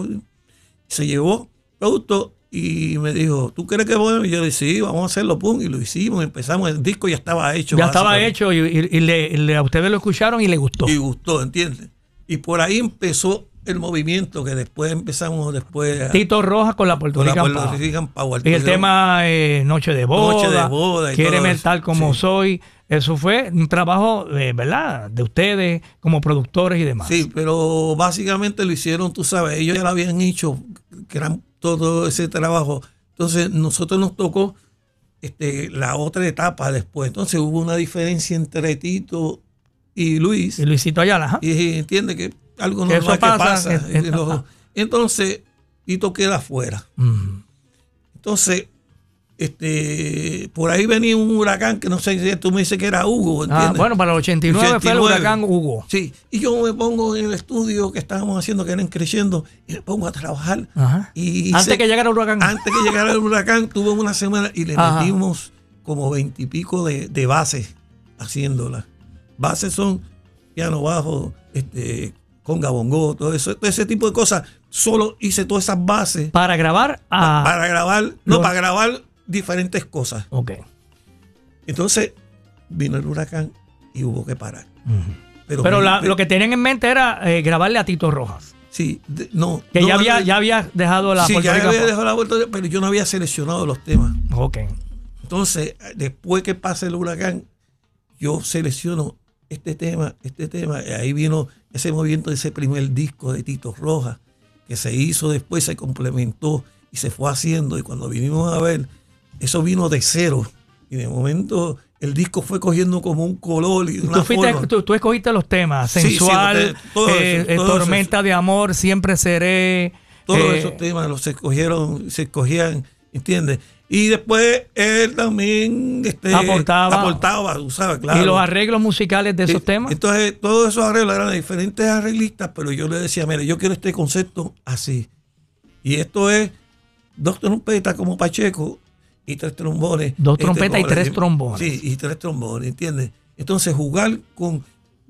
B: Se llevó producto y me dijo, ¿tú crees que es bueno? Y yo le dije, sí, vamos a hacerlo, pum. Y lo hicimos, empezamos, el disco ya estaba hecho.
A: Ya estaba hecho y, y- y le, y le- a ustedes lo escucharon y le gustó.
B: Y gustó, ¿entiendes? Y por ahí empezó el movimiento que después empezamos después a-
A: Tito Rojas con la Puerto
B: con la
A: Rican
B: Puerto
A: Power.
B: Rican Power.
A: Y el tema eh, Noche de Boda,
B: Noche de Boda y
A: Quiéreme
B: todo eso.
A: tal como
B: Sí.
A: soy. Eso fue un trabajo, eh, ¿verdad? De ustedes como productores y demás.
B: Sí, pero básicamente lo hicieron, tú sabes, ellos ya lo habían hecho, que eran todo ese trabajo. Entonces, nosotros nos tocó este, la otra etapa después. Entonces, hubo una diferencia entre Tito y Luis.
A: Y Luisito Ayala, ajá.
B: Y entiende que algo
A: Que
B: normal
A: eso
B: que
A: pasa,
B: pasa.
A: es- es-
B: Y los- entonces, Tito queda afuera. Entonces, este, por ahí venía un huracán que no sé si tú me dices que era Hugo,
A: Ah, bueno, para el 89, fue el
B: 89.
A: huracán Hugo.
B: Sí, y yo me pongo en el estudio que estábamos haciendo, que eran creciendo, y me pongo a trabajar.
A: Ajá.
B: Y
A: Antes
B: hice-
A: que llegara el huracán.
B: Antes que llegara el huracán, tuve una semana y le
A: Ajá.
B: metimos como veintipico de, de bases haciéndolas. Bases son piano bajo, este, conga bongo, todo eso, todo ese tipo de cosas. Solo hice todas esas bases
A: Para grabar a.
B: para grabar, no, para grabar diferentes cosas.
A: Ok.
B: Entonces vino el huracán y hubo que parar. Pero,
A: Pero
B: me-
A: la-
B: me-
A: lo que tenían en mente era eh, grabarle a Tito Rojas.
B: sí, de- no.
A: Que
B: no
A: ya, había, ya había dejado la
B: sí,
A: Puerto
B: ya
A: Rico.
B: había dejado la vuelta, pero yo no había seleccionado los temas.
A: Ok.
B: Entonces, después que pase el huracán, yo selecciono este tema, este tema, y ahí vino ese movimiento de ese primer disco de Tito Rojas, que se hizo después, se complementó y se fue haciendo. Y cuando vinimos a ver, eso vino de cero. Y de momento el disco fue cogiendo como un color y una
A: Tú, fuiste-
B: forma.
A: tú- tú escogiste los temas.
B: Sí, sí,
A: Sensual,
B: todo
A: eh,
B: eso,
A: eh,
B: eso.
A: Tormenta de Amor, Siempre Seré.
B: Todos
A: eh,
B: esos temas los escogieron, se escogían, ¿entiendes? Y después él también este,
A: Aportaba.
B: sabes, claro.
A: Y los arreglos musicales de esos
B: Sí,
A: temas.
B: Entonces, todos esos arreglos eran de diferentes arreglistas, pero yo le decía, mire, yo quiero este concepto así. Y esto es dos trompetas como Pacheco y tres trombones.
A: Dos
B: Este,
A: trompetas y tres trombones.
B: Sí, y tres trombones, ¿entiendes? Entonces, jugar con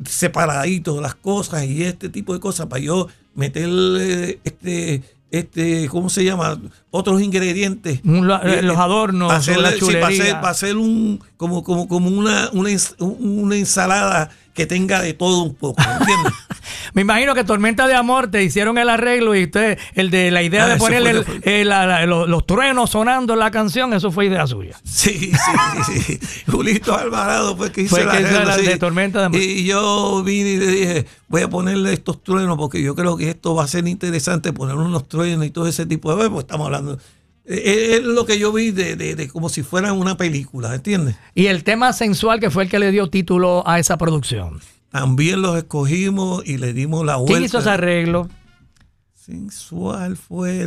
B: separaditos las cosas y este tipo de cosas para yo meterle este este ¿cómo se llama? otros ingredientes Eh,
A: los adornos,
B: para hacer,
A: la
B: sí, para hacer- para hacer un como como como una una, una ensalada que tenga de todo un poco ¿entiendes? [laughs]
A: Me imagino que Tormenta de Amor te hicieron el arreglo y usted, el de la idea
B: Ah,
A: de ponerle el- los, los truenos sonando en la canción, eso fue idea suya.
B: Sí, sí, sí, sí. [laughs] Julito Alvarado fue que hizo
A: Fue
B: el
A: que
B: arreglo,
A: la
B: sí.
A: de Tormenta de Amor.
B: Y yo vine y le dije, voy a ponerle estos truenos porque yo creo que esto va a ser interesante poner unos truenos y todo ese tipo de cosas, porque estamos hablando. Es lo que yo vi de, de- de como si fuera una película, ¿entiendes?
A: Y el tema sensual que fue el que le dio título a esa producción.
B: También los escogimos y le dimos la vuelta.
A: ¿Quién hizo ese arreglo?
B: Sensual fue.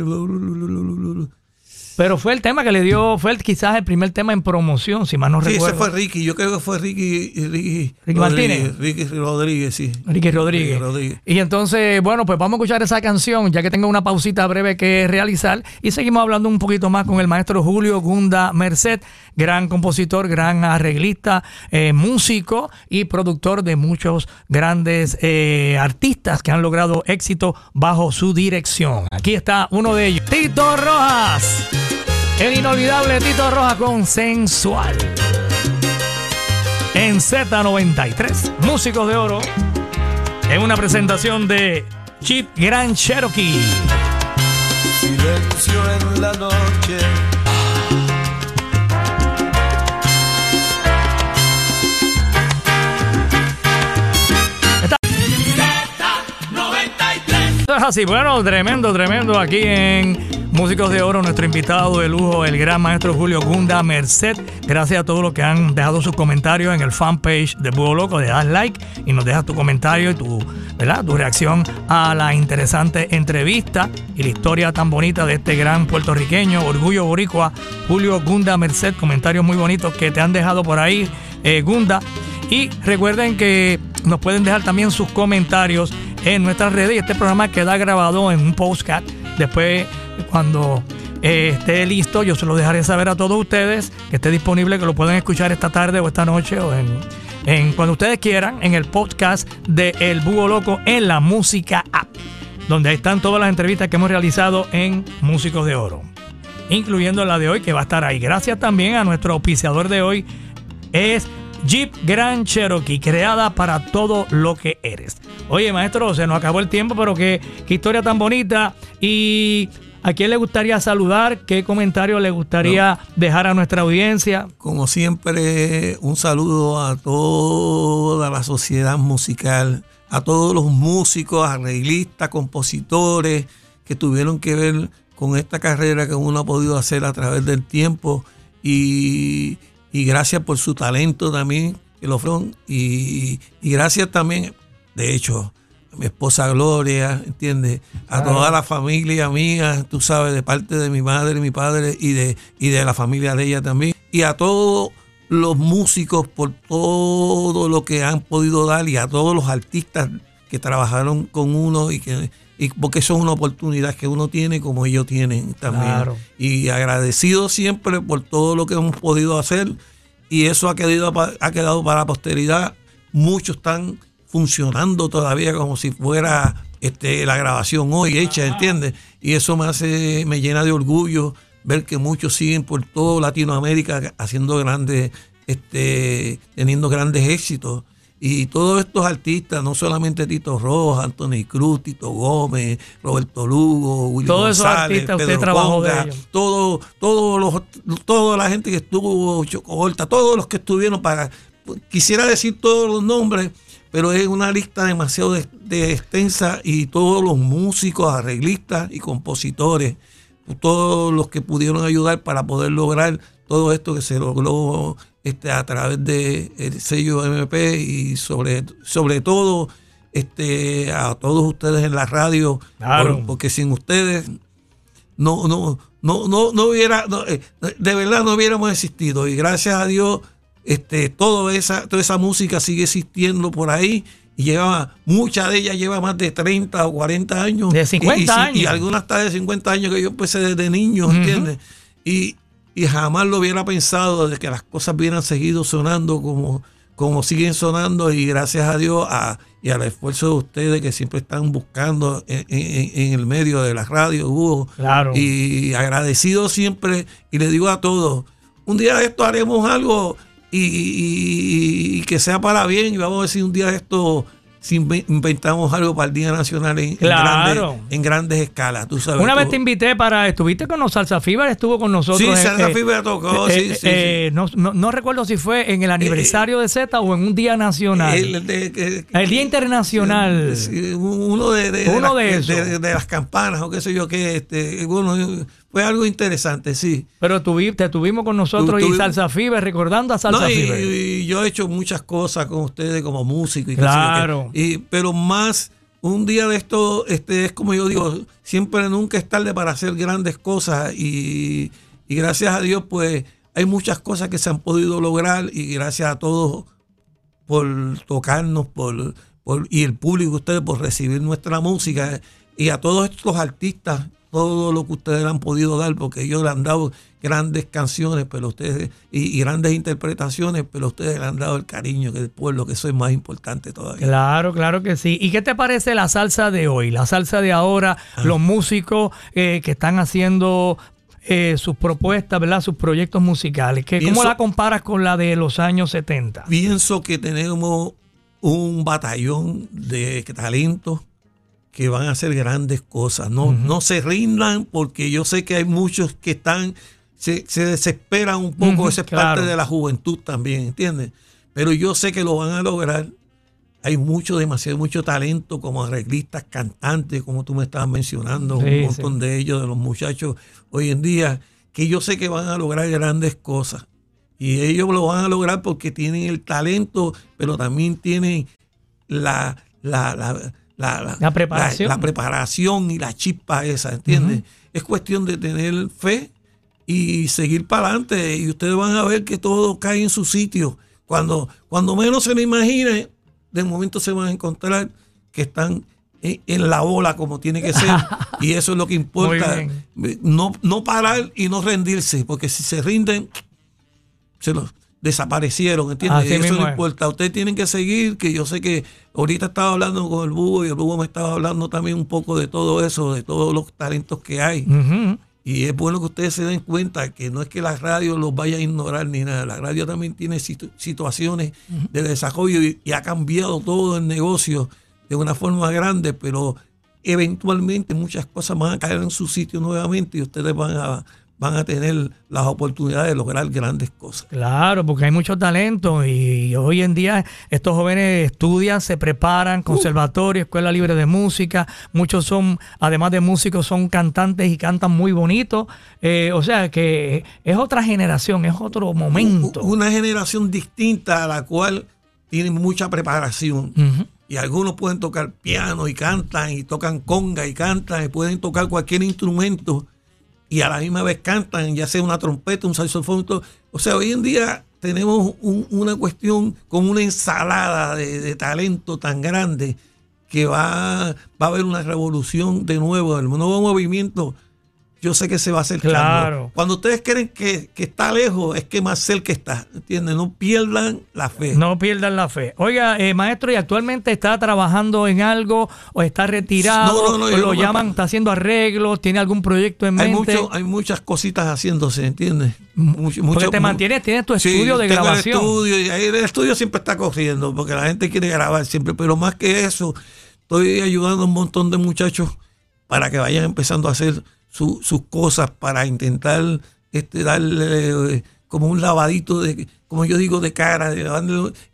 A: Pero fue el tema que le dio, fue el- quizás el primer tema en promoción, si mal no
B: Sí, ese
A: recuerdo.
B: fue Ricky. Yo creo que fue Ricky. Ricky,
A: Ricky Martínez.
B: Ricky Rodríguez, sí.
A: Ricky Rodríguez.
B: Ricky Rodríguez.
A: Y entonces, bueno, pues vamos a escuchar esa canción, ya que tengo una pausita breve que realizar. Y seguimos hablando un poquito más con el maestro Julio Gunda Merced, gran compositor, gran arreglista, eh, músico y productor de muchos grandes eh, artistas que han logrado éxito bajo su dirección. Aquí está uno de ellos, Tito Rojas. El inolvidable Tito Rojas con Sensual. En Z93, Músicos de Oro en una presentación de Jeep Grand Cherokee.
C: Silencio en la noche.
A: Esto es así, bueno, tremendo, tremendo aquí en Músicos de Oro, nuestro invitado de lujo, el gran maestro Julio Gunda Merced. Gracias a todos los que han dejado sus comentarios en el fanpage de Búho Loco, le das like y nos dejas tu comentario y tu, ¿verdad? tu reacción a la interesante entrevista y la historia tan bonita de este gran puertorriqueño, orgullo boricua, Julio Gunda Merced. Comentarios muy bonitos que te han dejado por ahí, eh, Gunda. Y recuerden que nos pueden dejar también sus comentarios en nuestras redes y este programa queda grabado en un postcat. Después, cuando eh, esté listo, yo se lo dejaré saber a todos ustedes que esté disponible, que lo pueden escuchar esta tarde o esta noche o en, cuando ustedes quieran, en el podcast de El Búho Loco en la Música App, donde están todas las entrevistas que hemos realizado en Músicos de Oro, incluyendo la de hoy que va a estar ahí. Gracias también a nuestro auspiciador de hoy, es Jeep Grand Cherokee, creada para todo lo que eres. Oye, maestro, se nos acabó el tiempo, pero qué, qué historia tan bonita. ¿Y a quién le gustaría saludar? ¿Qué comentario le gustaría dejar a nuestra audiencia?
B: Como siempre, un saludo a toda la sociedad musical, a todos los músicos, arreglistas, compositores que tuvieron que ver con esta carrera que uno ha podido hacer a través del tiempo y, y gracias por su talento también que lo fueron y, y gracias también, de hecho, a mi esposa Gloria, ¿entiendes? A toda la familia mía, tú sabes, de parte de mi madre, mi padre y de, y de la familia de ella también. Y a todos los músicos por todo lo que han podido dar y a todos los artistas que trabajaron con uno y que y porque eso es una oportunidad que uno tiene como ellos tienen también.
A: Claro.
B: Y agradecido siempre por todo lo que hemos podido hacer y eso ha quedado, ha quedado para la posteridad. Muchos están funcionando todavía como si fuera este, la grabación hoy hecha, ¿entiendes? Y eso me hace, me llena de orgullo ver que muchos siguen por toda Latinoamérica haciendo grandes, este, teniendo grandes éxitos. Y todos estos artistas, no solamente Tito Rojas, Anthony Cruz, Tito Gómez, Roberto Lugo, Willy
A: Todos esos artistas, usted
B: Pedro
A: trabajó de
B: Conga,
A: ellos.
B: todo, todos los, toda la gente que estuvo, Chocohorta, todos los que estuvieron para, quisiera decir todos los nombres, pero es una lista demasiado de, de extensa y todos los músicos, arreglistas y compositores, todos los que pudieron ayudar para poder lograr todo esto que se logró este, a través del sello MP y sobre, sobre todo este, a todos ustedes en la radio,
A: Claro.
B: por- porque sin ustedes no, no, no, no, no hubiera, no, eh, de verdad no hubiéramos existido. Y gracias a Dios, este, toda esa, toda esa música sigue existiendo por ahí. Y lleva, mucha de ellas lleva más de 30 o 40 años.
A: De
B: Y-
A: 50
B: y,
A: años.
B: Y algunas hasta de 50 años que yo empecé desde niño, ¿entiendes? Y, y jamás lo hubiera pensado de que las cosas hubieran seguido sonando como, como siguen sonando y gracias a Dios a, y al esfuerzo de ustedes que siempre están buscando en, en- en el medio de la radio, Hugo.
A: Claro.
B: Y agradecido siempre y le digo a todos, un día de esto haremos algo y, y- y que sea para bien y vamos a si un día de esto si inve- inventamos algo para el Día Nacional en, grandes, en grandes escalas, tú sabes.
A: Una vez te invité para. Estuviste con los Salsa Fever, estuvo con nosotros.
B: Sí,
A: en-
B: Salsa
A: eh,
B: Fever tocó,
A: eh,
B: sí,
A: eh,
B: sí,
A: eh, No, no- no recuerdo si fue en el aniversario de Z o en un día nacional.
B: el, de-
A: Día Internacional.
B: Uno de, de-
A: Uno de
B: las, de las campanas o qué sé yo qué, este, bueno, fue algo interesante, sí.
A: Pero tuvi- te tuvimos con nosotros
B: Tu-
A: y Salsa Fever, recordando a Salsa
B: No, y, yo he hecho muchas cosas con ustedes como músico y
A: Claro.
B: Y- pero más un día de esto este es como yo digo siempre nunca es tarde para hacer grandes cosas y, y gracias a Dios pues hay muchas cosas que se han podido lograr y gracias a todos por tocarnos por, por y el público ustedes por recibir nuestra música y a todos estos artistas todo lo que ustedes le han podido dar porque ellos le han dado grandes canciones pero ustedes y, y grandes interpretaciones pero ustedes le han dado el cariño que el pueblo que eso es más importante todavía
A: Claro, claro que sí. ¿Y qué te parece la salsa de hoy? La salsa de ahora,
B: Ah.
A: los músicos eh, que están haciendo eh, sus propuestas, ¿verdad? Sus proyectos musicales. ¿Qué, ¿Cómo
B: Pienso-
A: la comparas con la de los años 70?
B: pienso que tenemos un batallón de talentos que van a hacer grandes cosas. No, no se rindan porque yo sé que hay muchos que están, se, se desesperan un poco,
A: Ujú,
B: esa es
A: claro.
B: parte de la juventud también, ¿entiendes? Pero yo sé que lo van a lograr. Hay mucho, demasiado, mucho talento como arreglistas, cantantes, como tú me estabas mencionando,
A: Sí,
B: un montón de ellos, de los muchachos hoy en día, que yo sé que van a lograr grandes cosas. Y ellos lo van a lograr porque tienen el talento, pero también tienen la, la, la, la, la-
A: La preparación.
B: la- la preparación y la chispa esa, ¿entiendes? Es cuestión de tener fe y seguir para adelante. Y ustedes van a ver que todo cae en su sitio. Cuando, cuando menos se lo imagine, de momento se van a encontrar que están en, en la ola como tiene que ser. [laughs] y eso es lo que importa.
A: Muy
B: No, no parar y no rendirse, porque si se rinden, se los desaparecieron, ¿entiendes?
A: Así
B: Eso no
A: es.
B: importa. Ustedes tienen que seguir, que yo sé que ahorita estaba hablando con el búho y el búho me estaba hablando también un poco de todo eso, de todos los talentos que hay. Y es bueno que ustedes se den cuenta que no es que la radio los vaya a ignorar ni nada. La radio también tiene situ- situaciones de desarrollo y, y ha cambiado todo el negocio de una forma grande, pero eventualmente muchas cosas van a caer en su sitio nuevamente y ustedes van a, van a tener las oportunidades de lograr grandes cosas.
A: Claro, porque hay mucho talento y hoy en día estos jóvenes estudian, se preparan, conservatorio, escuela libre de música, muchos son, además de músicos, son cantantes y cantan muy bonito, Eh, o sea que es otra generación, es otro momento.
B: U- Una generación distinta a la cual tiene mucha preparación. Y algunos pueden tocar piano y cantan y tocan conga y cantan y pueden tocar cualquier instrumento y a la misma vez cantan, ya sea una trompeta, un saxofón. O sea, hoy en día tenemos un- una cuestión como una ensalada de, de talento tan grande que va, va a haber una revolución de nuevo, el nuevo movimiento. Yo sé que se va a acercar.
A: Claro.
B: Cuando ustedes creen que, que está lejos, es que más cerca está. ¿Entienden? No pierdan la fe.
A: No pierdan la fe. Oiga, eh, maestro, ¿y actualmente está trabajando en algo o está retirado?
B: No, no, no,
A: o lo llaman, está haciendo arreglos? ¿Tiene algún proyecto en
B: hay,
A: mente?
B: mucho, hay muchas cositas haciéndose, ¿entiendes? Mucho-
A: Porque
B: mucho-
A: te mantienes, tienes tu
B: Sí,
A: estudio de
B: tengo el
A: grabación.
B: estudio, y ahí el estudio siempre está corriendo porque la gente quiere grabar siempre, pero más que eso, estoy ayudando a un montón de muchachos para que vayan empezando a hacer su- sus cosas para intentar este, darle eh, como un lavadito de, como yo digo, de cara de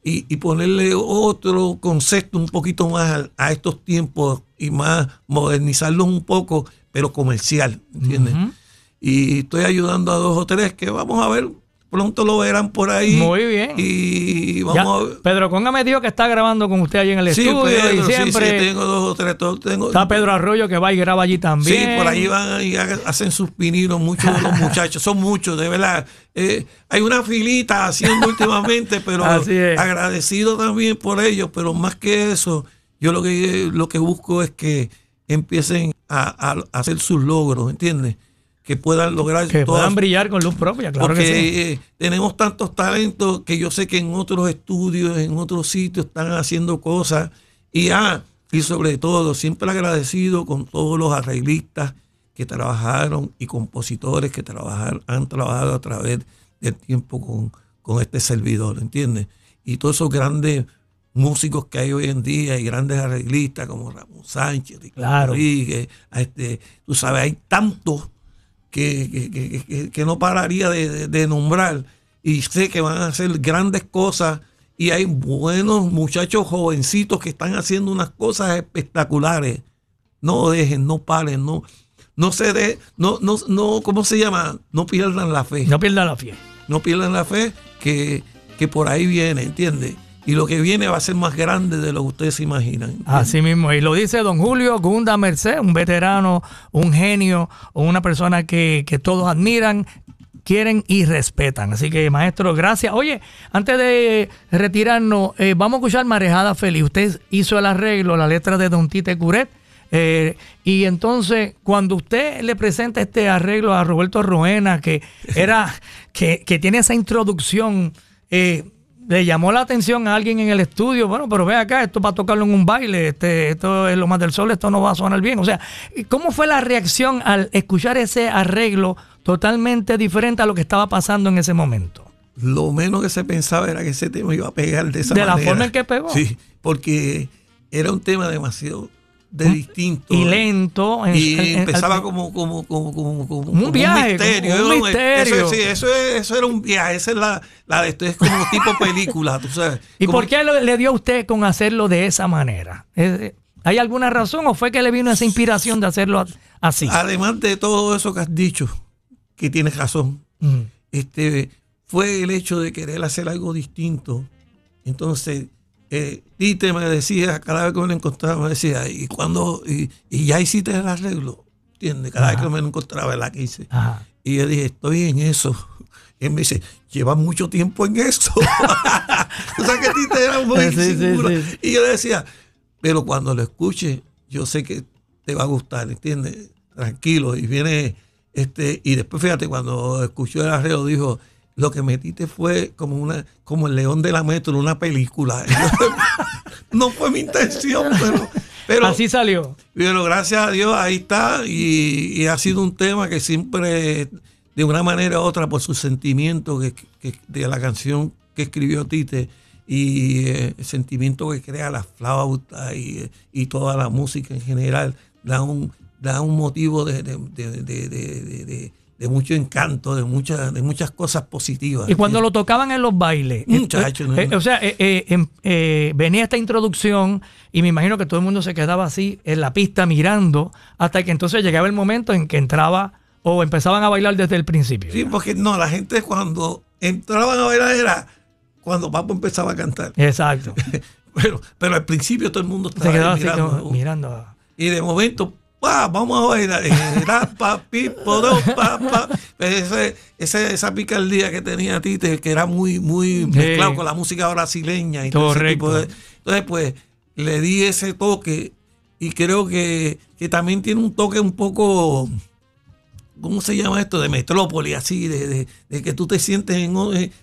B: y, y ponerle otro concepto un poquito más a, estos tiempos y más modernizarlos un poco, pero comercial, ¿entiendes? Y estoy ayudando a dos o tres que vamos a ver, pronto lo verán por ahí.
A: Muy bien.
B: Y
A: Ya,
B: vamos a ver.
A: Pedro Conga me dijo que está grabando con usted allí en el
B: Sí,
A: estudio
B: Pedro,
A: y
B: sí,
A: siempre
B: sí, tengo dos o tres. tengo,
A: está Pedro Arroyo que va y graba allí
B: Sí,
A: también.
B: por ahí van y hacen sus pininos muchos de los [laughs] muchachos, son muchos, de verdad. Eh, hay una filita haciendo últimamente, pero [laughs] agradecido también por ellos, pero más que eso, yo lo que, lo que busco es que empiecen a, a- a hacer sus logros, ¿entiendes? Que puedan lograr
A: que
B: todas
A: puedan brillar con luz propia, claro
B: porque
A: que sí.
B: eh, tenemos tantos talentos que yo sé que en otros estudios, en otros sitios están haciendo cosas. Y, ah, y sobre todo, siempre agradecido con todos los arreglistas que trabajaron y compositores que trabajaron, han trabajado a través del tiempo con, con este servidor, ¿entiendes? Y todos esos grandes músicos que hay hoy en día y grandes arreglistas como Ramón Sánchez, Ricardo
A: Claro.
B: Rodríguez, este, tú sabes, hay tantos que, que- que- que- no pararía de, de- nombrar y sé que van a hacer grandes cosas y hay buenos muchachos jovencitos que están haciendo unas cosas espectaculares. No dejen, no paren, no, no se de, no, no, no, ¿cómo se llama? No pierdan la fe
A: No pierda la fe.
B: no pierdan la fe que, que por ahí viene, ¿entiendes? Y lo que viene va a ser más grande de lo que ustedes se imaginan.
A: Así mismo, y lo dice don Julio Gunda Merced, un veterano, un genio, una persona que, que todos admiran, quieren y respetan. Así que, maestro, gracias. Oye, antes de retirarnos, eh, vamos a escuchar Marejada Feliz. Usted hizo el arreglo, la letra de Don Tite Curet. eh, y entonces, cuando usted le presenta este arreglo a Roberto Roena, que era, que, que tiene esa introducción, eh, le llamó la atención a alguien en el estudio, bueno, pero ve acá, esto para tocarlo en un baile, este, esto es lo más del sol, esto no va a sonar bien. O sea, ¿cómo fue la reacción al escuchar ese arreglo totalmente diferente a lo que estaba pasando en ese momento?
B: Lo menos que se pensaba era que ese tema iba a pegar de esa
A: De la
B: manera.
A: forma en que pegó.
B: Sí, porque era un tema demasiado de distinto.
A: Y lento. en-
B: Y
A: en- en-
B: empezaba
A: al-
B: como, como, como, como, como-
A: Un viaje,
B: misterio.
A: como un
B: Eso-
A: misterio.
B: Eso, sí, eso, es- eso era un viaje. Esa es la, la de esto. Es como tipo película, tú sabes.
A: ¿Y
B: Como-
A: por qué le, le dio a usted con hacerlo de esa manera? Eh, ¿Hay alguna razón o fue que le vino esa inspiración de hacerlo así?
B: Además de todo eso que has dicho, que tienes razón,
A: Mm.
B: este, fue el hecho de querer hacer algo distinto. Entonces, eh, Tite me decía, cada vez que me lo encontraba, me decía, ¿y cuándo? Y, y ya hiciste el arreglo, ¿entiendes? Cada vez que me lo encontraba, la que hice.
A: Ajá.
B: Y yo dije, estoy en eso. Y él me dice, lleva mucho tiempo en eso. [laughs] [laughs] o sea que Tite era muy
A: Sí,
B: seguro.
A: sí.
B: Y yo le decía, pero cuando lo escuche, yo sé que te va a gustar, ¿entiendes? Tranquilo. Y viene, este, y después fíjate, cuando escuchó el arreo, dijo, lo que metiste fue como una, como el león de la metro, una película. [laughs] No fue mi intención, pero, pero
A: así salió.
B: pero gracias a Dios ahí está y, y ha sido un tema que siempre, de una manera u otra, por su sentimiento que, que- de la canción que escribió Tite y eh, el sentimiento que crea la flauta y, y toda la música en general, da un, da un motivo de, de- de- de- de- mucho encanto, de muchas, de muchas cosas positivas.
A: Y cuando lo tocaban en los bailes,
B: Muchacho,
A: eh,
B: no,
A: o sea, eh, eh, em- eh, venía esta introducción y me imagino que todo el mundo se quedaba así en la pista mirando hasta que entonces llegaba el momento en que entraba o empezaban a bailar desde el principio.
B: Sí, porque no, la gente cuando entraban a bailar era cuando Papo empezaba a cantar.
A: Exacto. [laughs]
B: Pero, pero al principio todo el mundo
A: Se
B: estaba ahí
A: así
B: mirando.
A: como mirando.
B: Y de momento, vamos a bailar. eh, pa. Ese- ese- esa picardía que tenía Tite, que era muy, muy mezclado con la música brasileña y todo ese tipo de- Entonces, pues, le di ese toque y creo que, que también tiene un toque un poco. ¿Cómo se llama esto? De metrópoli, así, de, de- de que tú te sientes en,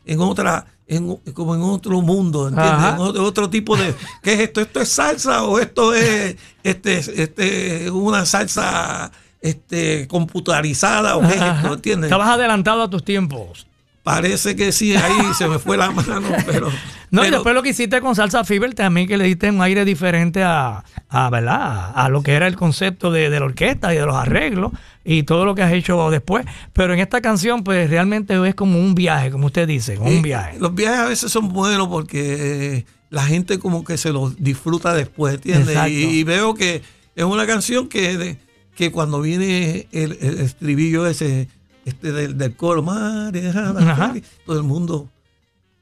B: en otra, en, como en otro mundo, ¿entiendes? En otro, otro tipo de. ¿Qué es esto? ¿Esto es salsa o esto es este, este, una salsa este, computarizada o qué es esto? ¿Entiendes?
A: Estabas adelantado a tus tiempos.
B: Parece que sí, ahí [laughs] se me fue la mano, pero.
A: No, y después lo que hiciste con Salsa Fever también que le diste un aire diferente a, a ¿verdad? A lo que era el concepto de, de la orquesta y de los arreglos y todo lo que has hecho después. Pero en esta canción, pues realmente es como un viaje, como usted dice, como un viaje.
B: Los viajes a veces son buenos porque eh, la gente como que se los disfruta después, ¿entiendes? Y, y veo que es una canción que, que cuando viene el, el estribillo ese este del, del coro,
A: Ajá.
B: todo el mundo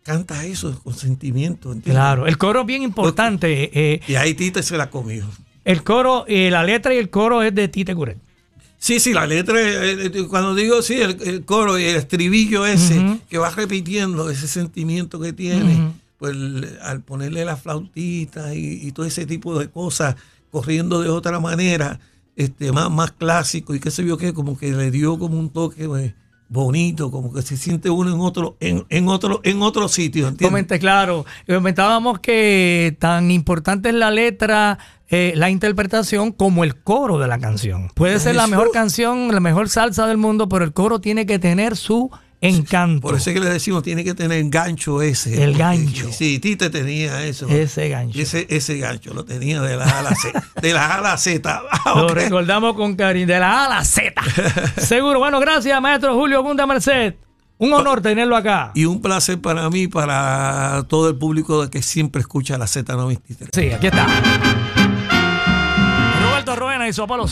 B: canta eso con sentimiento, ¿entiendes?
A: Claro, el coro es bien importante. eh,
B: Y ahí Tite se la comió.
A: el coro, eh, la letra y el coro es de Tite Curet.
B: Sí, sí, la letra, eh, eh, cuando digo sí, el, el coro y el estribillo ese que va repitiendo, ese sentimiento que tiene, pues al ponerle la flautita y, y todo ese tipo de cosas, corriendo de otra manera, este más, más clásico y qué sé yo qué, como que le dio como un toque pues, bonito, como que se siente uno en otro, en, en otro, en otro sitio, ¿entiendes?
A: Comente, claro. Comentábamos que tan importante es la letra, eh, la interpretación, como el coro de la canción. Puede ser la mejor canción, la mejor salsa del mundo, pero el coro tiene que tener su encanto.
B: Por eso es que le decimos, tiene que tener gancho ese.
A: El gancho.
B: Sí, Tite tenía eso.
A: Ese gancho.
B: Ese, ese gancho lo tenía de la A a la Z. De la A a la Z. [laughs] Ah,
A: Lo recordamos con cariño, de la A a la Z. [laughs] Seguro. Bueno, gracias, maestro Julio Gunda Merced. Un honor tenerlo acá.
B: Y un placer para mí, para todo el público que siempre escucha la Z93.
A: Sí, aquí está. Roberto Roena y su Apolo.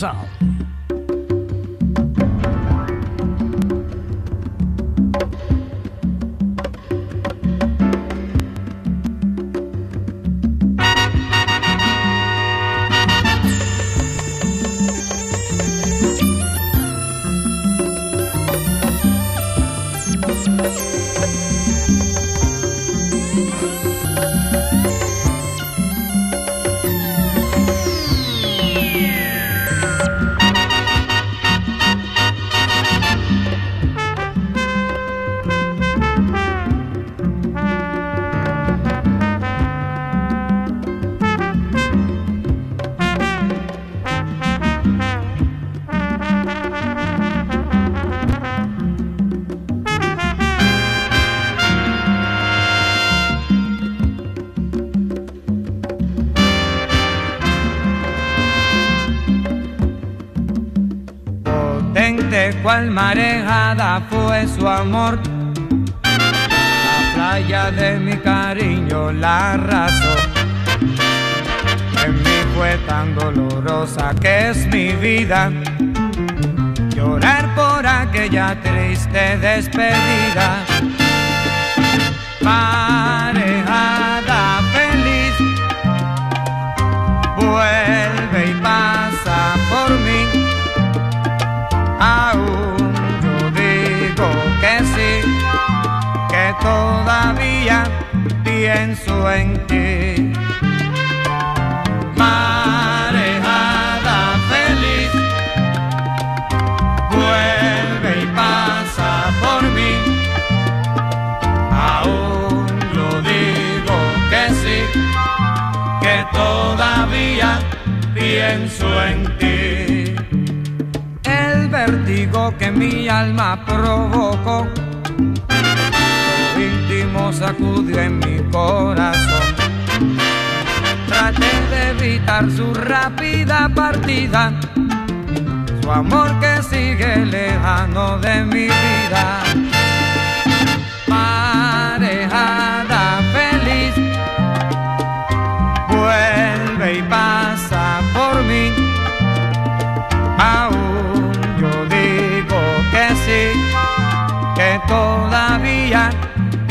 F: Marejada fue su amor. La playa de mi cariño la arrasó. En mí fue tan dolorosa que es mi vida. Llorar por aquella triste despedida. Marejada pienso en ti. Marejada feliz, vuelve y pasa por mí. Aún yo digo que sí, que todavía pienso en ti. El vértigo que mi alma provocó, lo íntimo sacudió en mi corazón. Traté de evitar su rápida partida, su amor que sigue lejano de mi vida.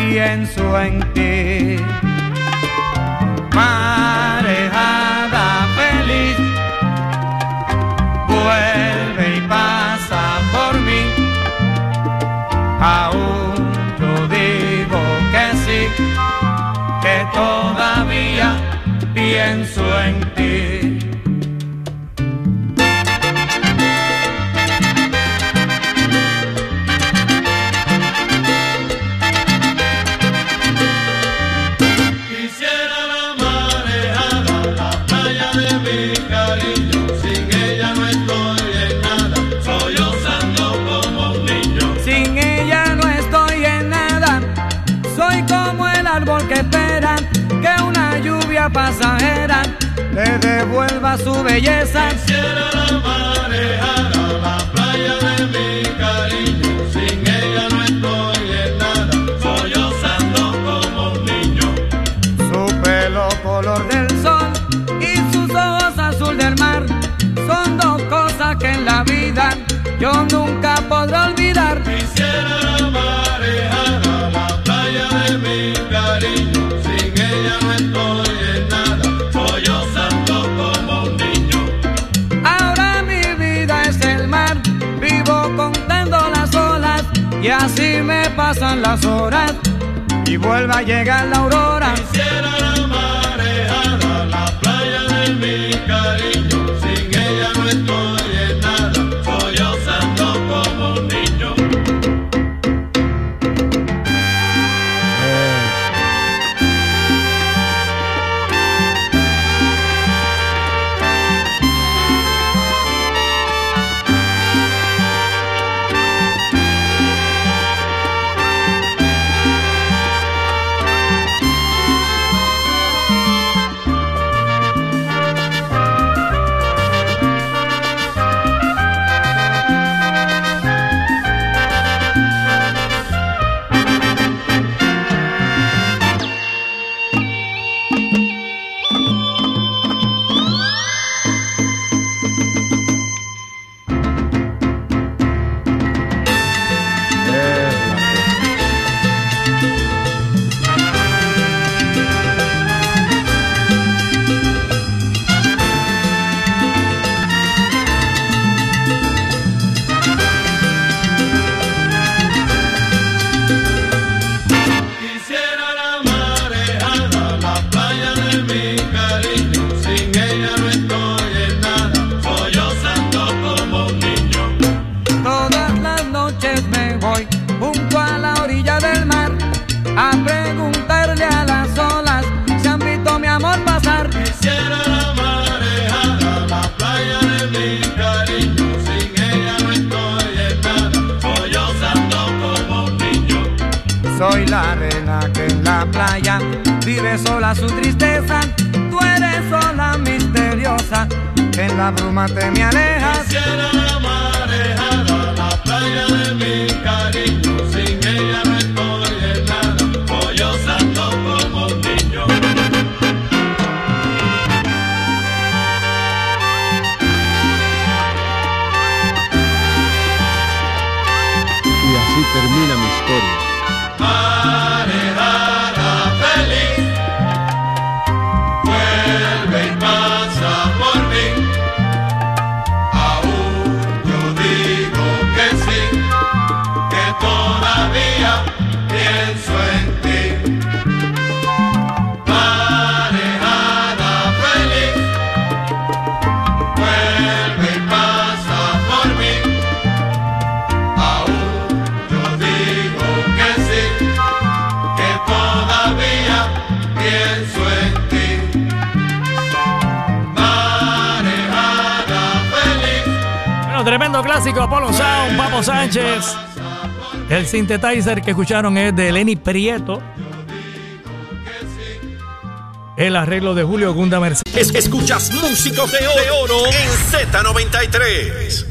F: pienso en ti. Marejada feliz, vuelve y pasa por mí. Aún yo digo que sí, que todavía pienso en ti.
C: le devuelva su belleza.
F: Quisiera la marejar la playa.
C: pasan las horas y vuelva a llegar la aurora.
F: de
C: que
A: escucharon es de Lenny Prieto. El arreglo de Julio Gunda Mercedes.
D: Escuchas músicos de oro, de oro en Z93.